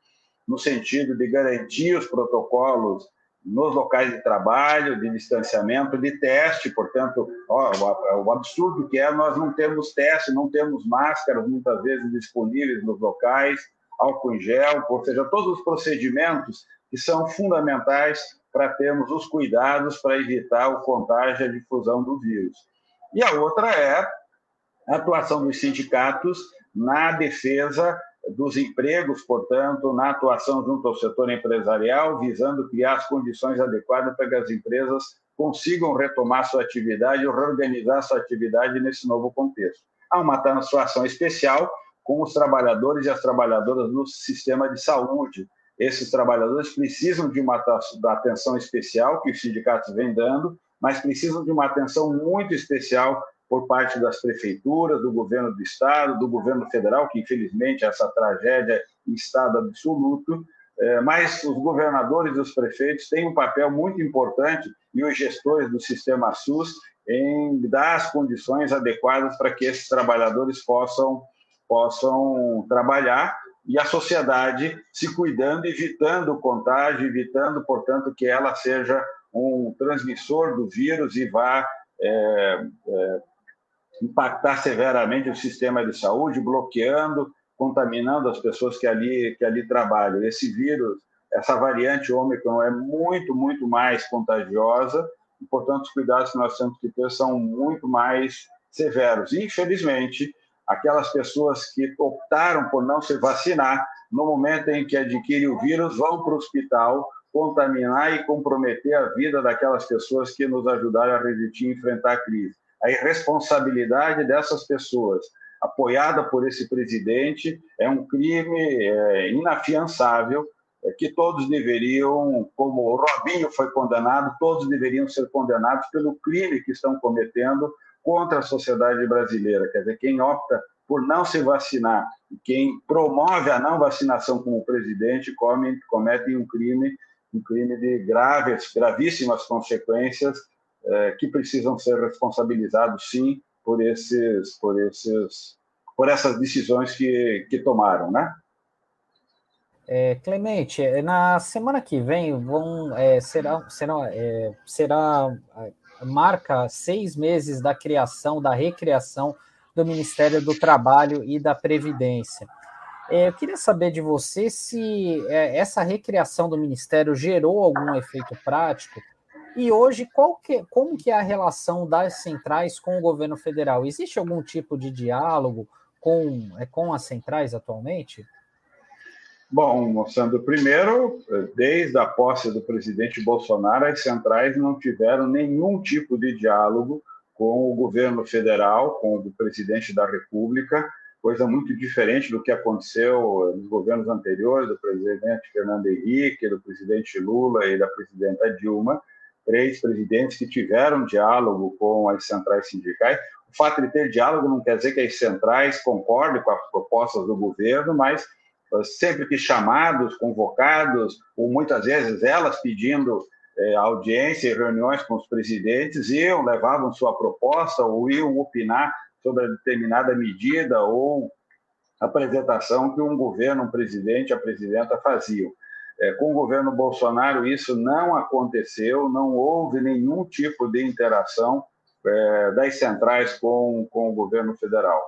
no sentido de garantir os protocolos nos locais de trabalho, de distanciamento, de teste, portanto, ó, o absurdo que é nós não temos teste, não temos máscaras muitas vezes disponíveis nos locais, álcool em gel, ou seja, todos os procedimentos que são fundamentais para termos os cuidados para evitar o contágio e a difusão do vírus. E a outra é a atuação dos sindicatos na defesa dos empregos, portanto, na atuação junto ao setor empresarial, visando criar as condições adequadas para que as empresas consigam retomar sua atividade ou reorganizar sua atividade nesse novo contexto. Há uma situação especial com os trabalhadores e as trabalhadoras do sistema de saúde. Esses trabalhadores precisam de uma atenção especial que os sindicatos vêm dando, mas precisam de uma atenção muito especial por parte das prefeituras, do governo do estado, do governo federal, que infelizmente essa tragédia em estado absoluto, é, mas os governadores e os prefeitos têm um papel muito importante e os gestores do sistema SUS em dar as condições adequadas para que esses trabalhadores possam possam trabalhar e a sociedade se cuidando, evitando o contágio, evitando, portanto, que ela seja um transmissor do vírus e vá é, é, impactar severamente o sistema de saúde, bloqueando, contaminando as pessoas que ali, que ali trabalham. Esse vírus, essa variante Ômicron é muito, muito mais contagiosa, e, portanto, os cuidados que nós temos que ter são muito mais severos. infelizmente, aquelas pessoas que optaram por não se vacinar, no momento em que adquirem o vírus, vão para o hospital contaminar e comprometer a vida daquelas pessoas que nos ajudaram a resistir e enfrentar a crise a irresponsabilidade dessas pessoas, apoiada por esse presidente, é um crime é, inafiançável é, que todos deveriam, como o Robinho foi condenado, todos deveriam ser condenados pelo crime que estão cometendo contra a sociedade brasileira. Quer dizer, quem opta por não se vacinar e quem promove a não vacinação como presidente come, comete um crime, um crime de graves, gravíssimas consequências é, que precisam ser responsabilizados, sim, por esses, por esses, por essas decisões que, que tomaram, né? É, Clemente, é, na semana que vem vão, é, será, será, é, será marca seis meses da criação, da recriação do Ministério do Trabalho e da Previdência. É, eu queria saber de você se essa recriação do Ministério gerou algum efeito prático e hoje qual que, como que é a relação das centrais com o governo federal? Existe algum tipo de diálogo com, com as centrais atualmente? Bom, mostrando primeiro, desde a posse do presidente Bolsonaro, as centrais não tiveram nenhum tipo de diálogo com o governo federal, com o presidente da República, coisa muito diferente do que aconteceu nos governos anteriores, do presidente Fernando Henrique, do presidente Lula e da presidenta Dilma, três presidentes que tiveram diálogo com as centrais sindicais. O fato de ter diálogo não quer dizer que as centrais concordem com as propostas do governo, mas sempre que chamados, convocados, ou muitas vezes elas pedindo é, audiência e reuniões com os presidentes, iam, levavam sua proposta ou iam opinar sobre a determinada medida ou apresentação que um governo, um presidente, a presidenta faziam. É, com o governo Bolsonaro, isso não aconteceu, não houve nenhum tipo de interação é, das centrais com, com o governo federal.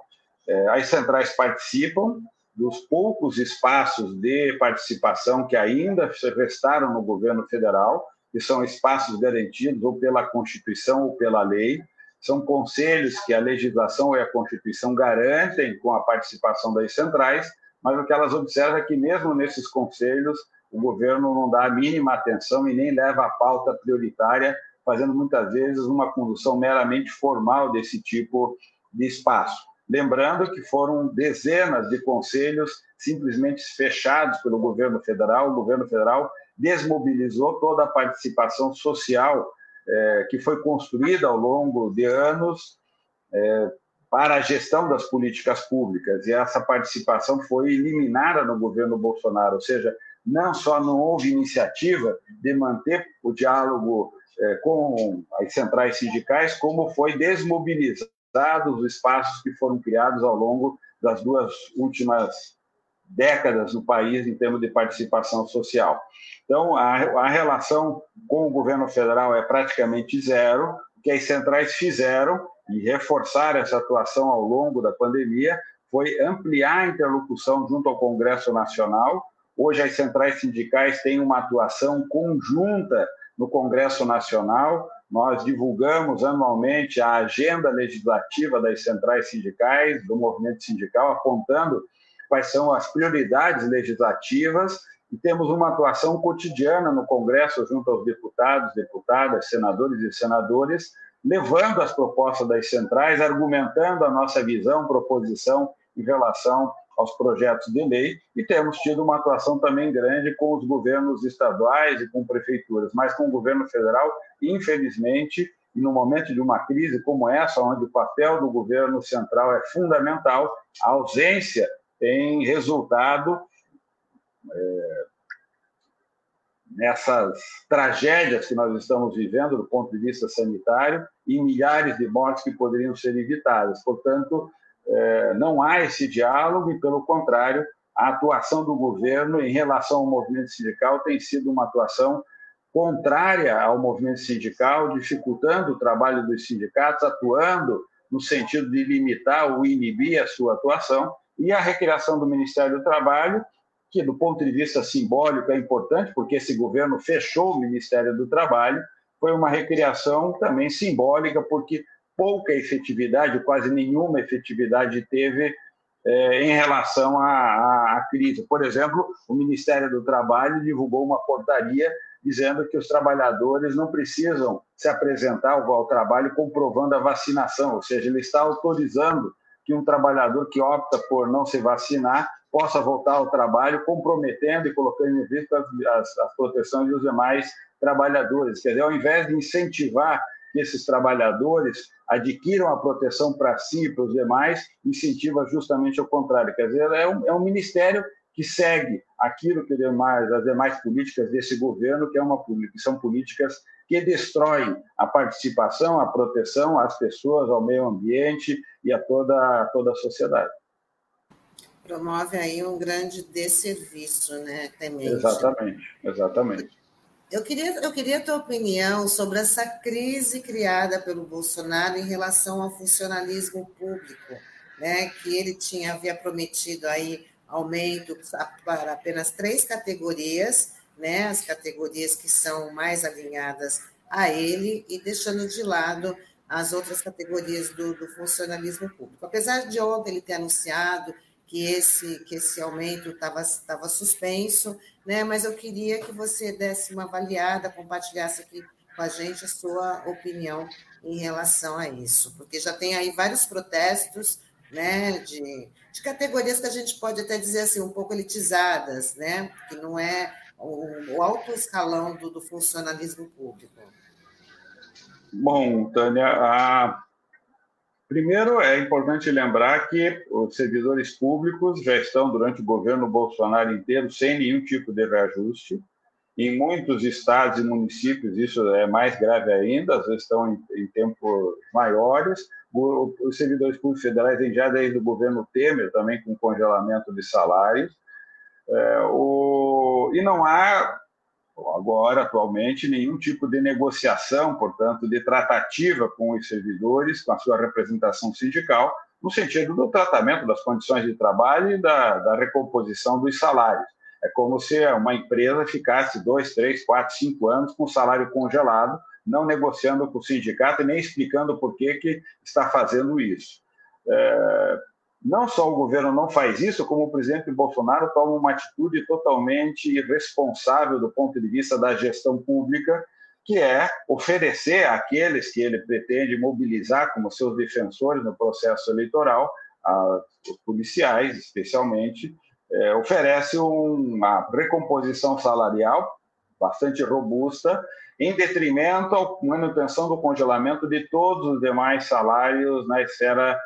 É, as centrais participam, dos poucos espaços de participação que ainda restaram no governo federal, que são espaços garantidos ou pela Constituição ou pela lei, são conselhos que a legislação e a Constituição garantem com a participação das centrais, mas o que elas observam é que, mesmo nesses conselhos, o governo não dá a mínima atenção e nem leva a pauta prioritária, fazendo muitas vezes uma condução meramente formal desse tipo de espaço. Lembrando que foram dezenas de conselhos simplesmente fechados pelo governo federal. O governo federal desmobilizou toda a participação social é, que foi construída ao longo de anos é, para a gestão das políticas públicas. E essa participação foi eliminada no governo Bolsonaro, ou seja, não só não houve iniciativa de manter o diálogo é, com as centrais sindicais, como foi desmobilizado dados, os espaços que foram criados ao longo das duas últimas décadas no país em termos de participação social. Então, a, a relação com o governo federal é praticamente zero. O que as centrais fizeram e reforçar essa atuação ao longo da pandemia foi ampliar a interlocução junto ao Congresso Nacional. Hoje, as centrais sindicais têm uma atuação conjunta no Congresso Nacional, nós divulgamos anualmente a agenda legislativa das centrais sindicais, do movimento sindical, apontando quais são as prioridades legislativas. E temos uma atuação cotidiana no Congresso junto aos deputados, deputadas, senadores e senadores, levando as propostas das centrais, argumentando a nossa visão, proposição em relação aos projetos de lei e temos tido uma atuação também grande com os governos estaduais e com prefeituras, mas com o governo federal, infelizmente, no momento de uma crise como essa, onde o papel do governo central é fundamental, a ausência tem resultado é, nessas tragédias que nós estamos vivendo do ponto de vista sanitário e milhares de mortes que poderiam ser evitadas. Portanto, é, não há esse diálogo e, pelo contrário, a atuação do governo em relação ao movimento sindical tem sido uma atuação contrária ao movimento sindical, dificultando o trabalho dos sindicatos, atuando no sentido de limitar ou inibir a sua atuação, e a recriação do Ministério do Trabalho, que do ponto de vista simbólico é importante, porque esse governo fechou o Ministério do Trabalho, foi uma recriação também simbólica, porque pouca efetividade, quase nenhuma efetividade teve é, em relação à, à, crise. Por exemplo, o Ministério do Trabalho divulgou uma portaria dizendo que os trabalhadores não precisam se apresentar ao trabalho comprovando a vacinação, ou seja, ele está autorizando que um trabalhador que opta por não se vacinar possa voltar ao trabalho, comprometendo e colocando em risco as, as, proteções dos demais trabalhadores. Quer dizer, ao invés de incentivar esses trabalhadores adquiram a proteção para si e para os demais, incentiva justamente o contrário. Quer dizer, é um, é um ministério que segue aquilo que demais, as demais políticas desse governo, que, é uma, que são políticas que destroem a participação, a proteção às pessoas, ao meio ambiente e a toda, a toda a sociedade. Promove aí um grande desserviço, né, Clemente? Exatamente, exatamente. Eu queria, eu queria a tua opinião sobre essa crise criada pelo Bolsonaro em relação ao funcionalismo público, né? Que ele tinha havia prometido aí aumento para apenas três categorias, né? As categorias que são mais alinhadas a ele e deixando de lado as outras categorias do, do funcionalismo público. Apesar de ontem ele ter anunciado que esse, que esse aumento estava suspenso, né? mas eu queria que você desse uma avaliada, compartilhasse aqui com a gente a sua opinião em relação a isso, porque já tem aí vários protestos né, de, de categorias que a gente pode até dizer assim, um pouco elitizadas, né, que não é o, o alto escalão do, do funcionalismo público. Bom, Tânia, a, Primeiro, é importante lembrar que os servidores públicos já estão, durante o governo Bolsonaro inteiro, sem nenhum tipo de reajuste. Em muitos estados e municípios, isso é mais grave ainda, às vezes estão em, em tempos maiores. Os servidores públicos federais vêm já desde o governo Temer, também com congelamento de salários. É. E não há agora, atualmente, nenhum tipo de negociação, portanto, de tratativa com os servidores, com a sua representação sindical, no sentido do tratamento das condições de trabalho e da, da recomposição dos salários. É como se uma empresa ficasse dois, três, quatro, cinco anos com o salário congelado, não negociando com o sindicato e nem explicando por que, que está fazendo isso. É, não só o governo não faz isso, como o presidente Bolsonaro toma uma atitude totalmente irresponsável do ponto de vista da gestão pública, que é oferecer àqueles que ele pretende mobilizar como seus defensores no processo eleitoral, os policiais especialmente, é, oferece uma recomposição salarial bastante robusta, em detrimento à manutenção do congelamento de todos os demais salários na esfera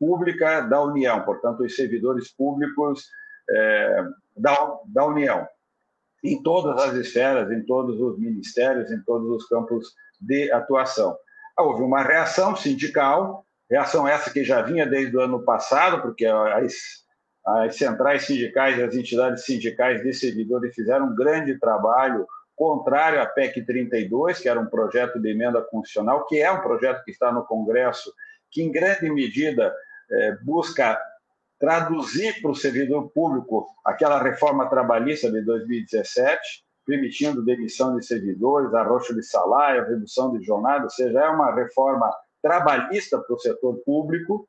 pública da União, portanto, os servidores públicos é, da, da União, em todas as esferas, em todos os ministérios, em todos os campos de atuação. Houve uma reação sindical, reação essa que já vinha desde o ano passado, porque as, as centrais sindicais e as entidades sindicais de servidores fizeram um grande trabalho contrário à PEC 32, que era um projeto de emenda constitucional, que é um projeto que está no Congresso, que em grande medida é, busca traduzir para o servidor público aquela reforma trabalhista de 2017, permitindo demissão de servidores, arroxo de salário, redução de jornada, ou seja, é uma reforma trabalhista para o setor público.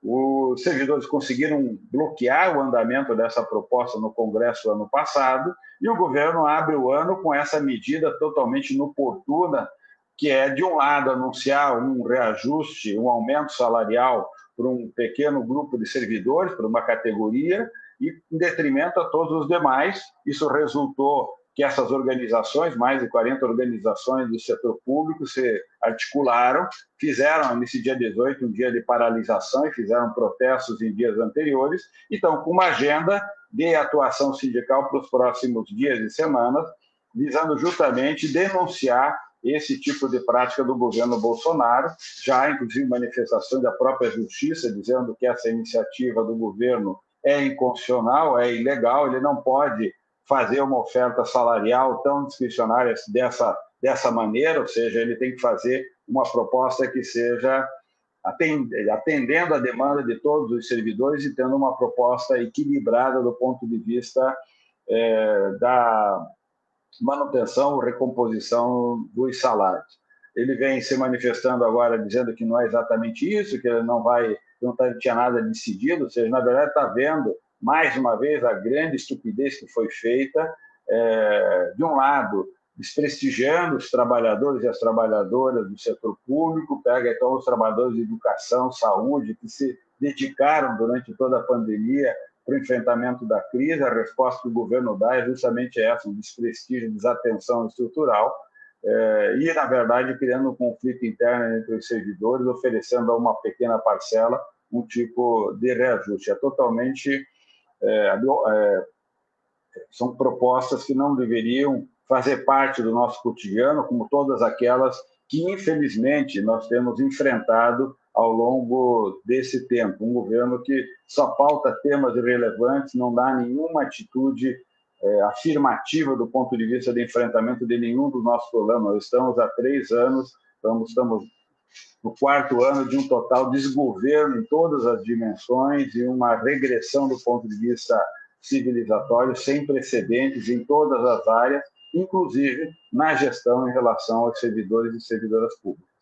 Os servidores conseguiram bloquear o andamento dessa proposta no Congresso ano passado e o governo abre o ano com essa medida totalmente inoportuna, que é, de um lado, anunciar um reajuste, um aumento salarial para um pequeno grupo de servidores, para uma categoria, e em detrimento a todos os demais. Isso resultou que essas organizações, mais de 40 organizações do setor público, se articularam, fizeram nesse dia 18 um dia de paralisação e fizeram protestos em dias anteriores, e estão com uma agenda de atuação sindical para os próximos dias e semanas, visando justamente denunciar esse tipo de prática do governo Bolsonaro. Já, inclusive, manifestações da própria justiça dizendo que essa iniciativa do governo é inconstitucional, é ilegal, ele não pode fazer uma oferta salarial tão discricionária dessa, dessa maneira, ou seja, ele tem que fazer uma proposta que seja atendendo a demanda de todos os servidores e tendo uma proposta equilibrada do ponto de vista é, da, manutenção, recomposição dos salários. Ele vem se manifestando agora dizendo que não é exatamente isso, que ele não vai, não tá, tinha nada decidido, ou seja, na verdade está vendo mais uma vez a grande estupidez que foi feita, é, de um lado desprestigiando os trabalhadores e as trabalhadoras do setor público, pega então os trabalhadores de educação, saúde, que se dedicaram durante toda a pandemia para o enfrentamento da crise, a resposta que o governo dá é justamente essa, um desprestígio, desatenção estrutural, é, e, na verdade, criando um conflito interno entre os servidores, oferecendo a uma pequena parcela um tipo de reajuste. É totalmente. É, é, são propostas que não deveriam fazer parte do nosso cotidiano, como todas aquelas que, infelizmente, nós temos enfrentado ao longo desse tempo. Um governo que só pauta temas irrelevantes, não dá nenhuma atitude é, afirmativa do ponto de vista de enfrentamento de nenhum dos nossos problemas. Estamos há três anos, estamos, estamos no quarto ano de um total desgoverno em todas as dimensões e uma regressão do ponto de vista civilizatório sem precedentes em todas as áreas, inclusive na gestão em relação aos servidores e servidoras públicas.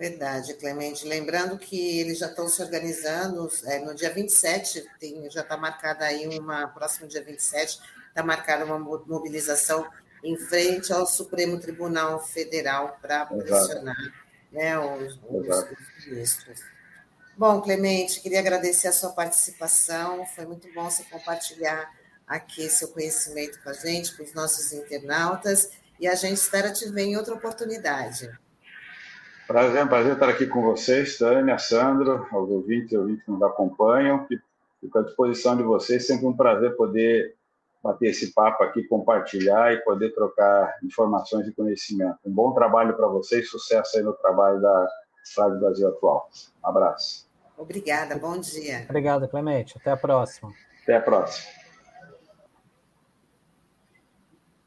Verdade, Clemente. Lembrando que eles já estão se organizando, é, no dia 27, tem, já está marcada aí uma, próximo dia 27, está marcada uma mobilização em frente ao Supremo Tribunal Federal para pressionar né, os, os, os, ministros. Bom, Clemente, queria agradecer a sua participação, foi muito bom você compartilhar aqui seu conhecimento com a gente, com os nossos internautas, e a gente espera te ver em outra oportunidade. Prazer, prazer estar aqui com vocês, Tânia, Sandro, aos ouvintes e ouvintes que nos acompanham. Fico à disposição de vocês, sempre um prazer poder bater esse papo aqui, compartilhar e poder trocar informações e conhecimento. Um bom trabalho para vocês, sucesso aí no trabalho da Rádio Brasil Atual. Um abraço. Obrigada, bom dia. Obrigado, Clemente. Até a próxima. Até a próxima.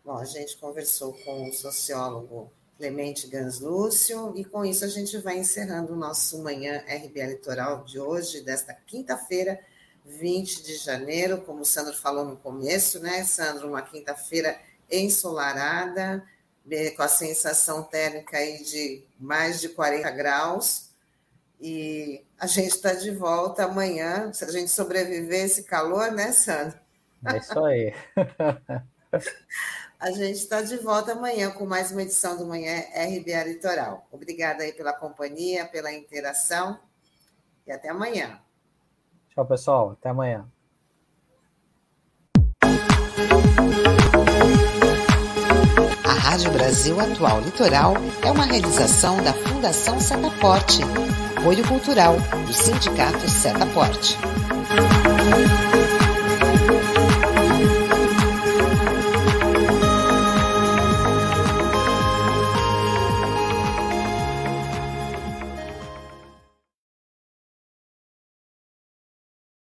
Bom, a gente conversou com o sociólogo Clemente Gans Lúcio, e com isso a gente vai encerrando o nosso Manhã RBA Litoral de hoje, desta quinta-feira, 20 de janeiro, como o Sandro falou no começo, né, Sandro? Uma quinta-feira ensolarada, com a sensação térmica aí de mais de 40 graus, e a gente está de volta amanhã, se a gente sobreviver esse calor, né, Sandro? É isso aí. [LAUGHS] A gente está de volta amanhã com mais uma edição do Manhã RBA Litoral. Obrigada aí pela companhia, pela interação e até amanhã. Tchau, pessoal. Até amanhã. A Rádio Brasil Atual Litoral é uma realização da Fundação Setaporte, apoio cultural do Sindicato Setaporte.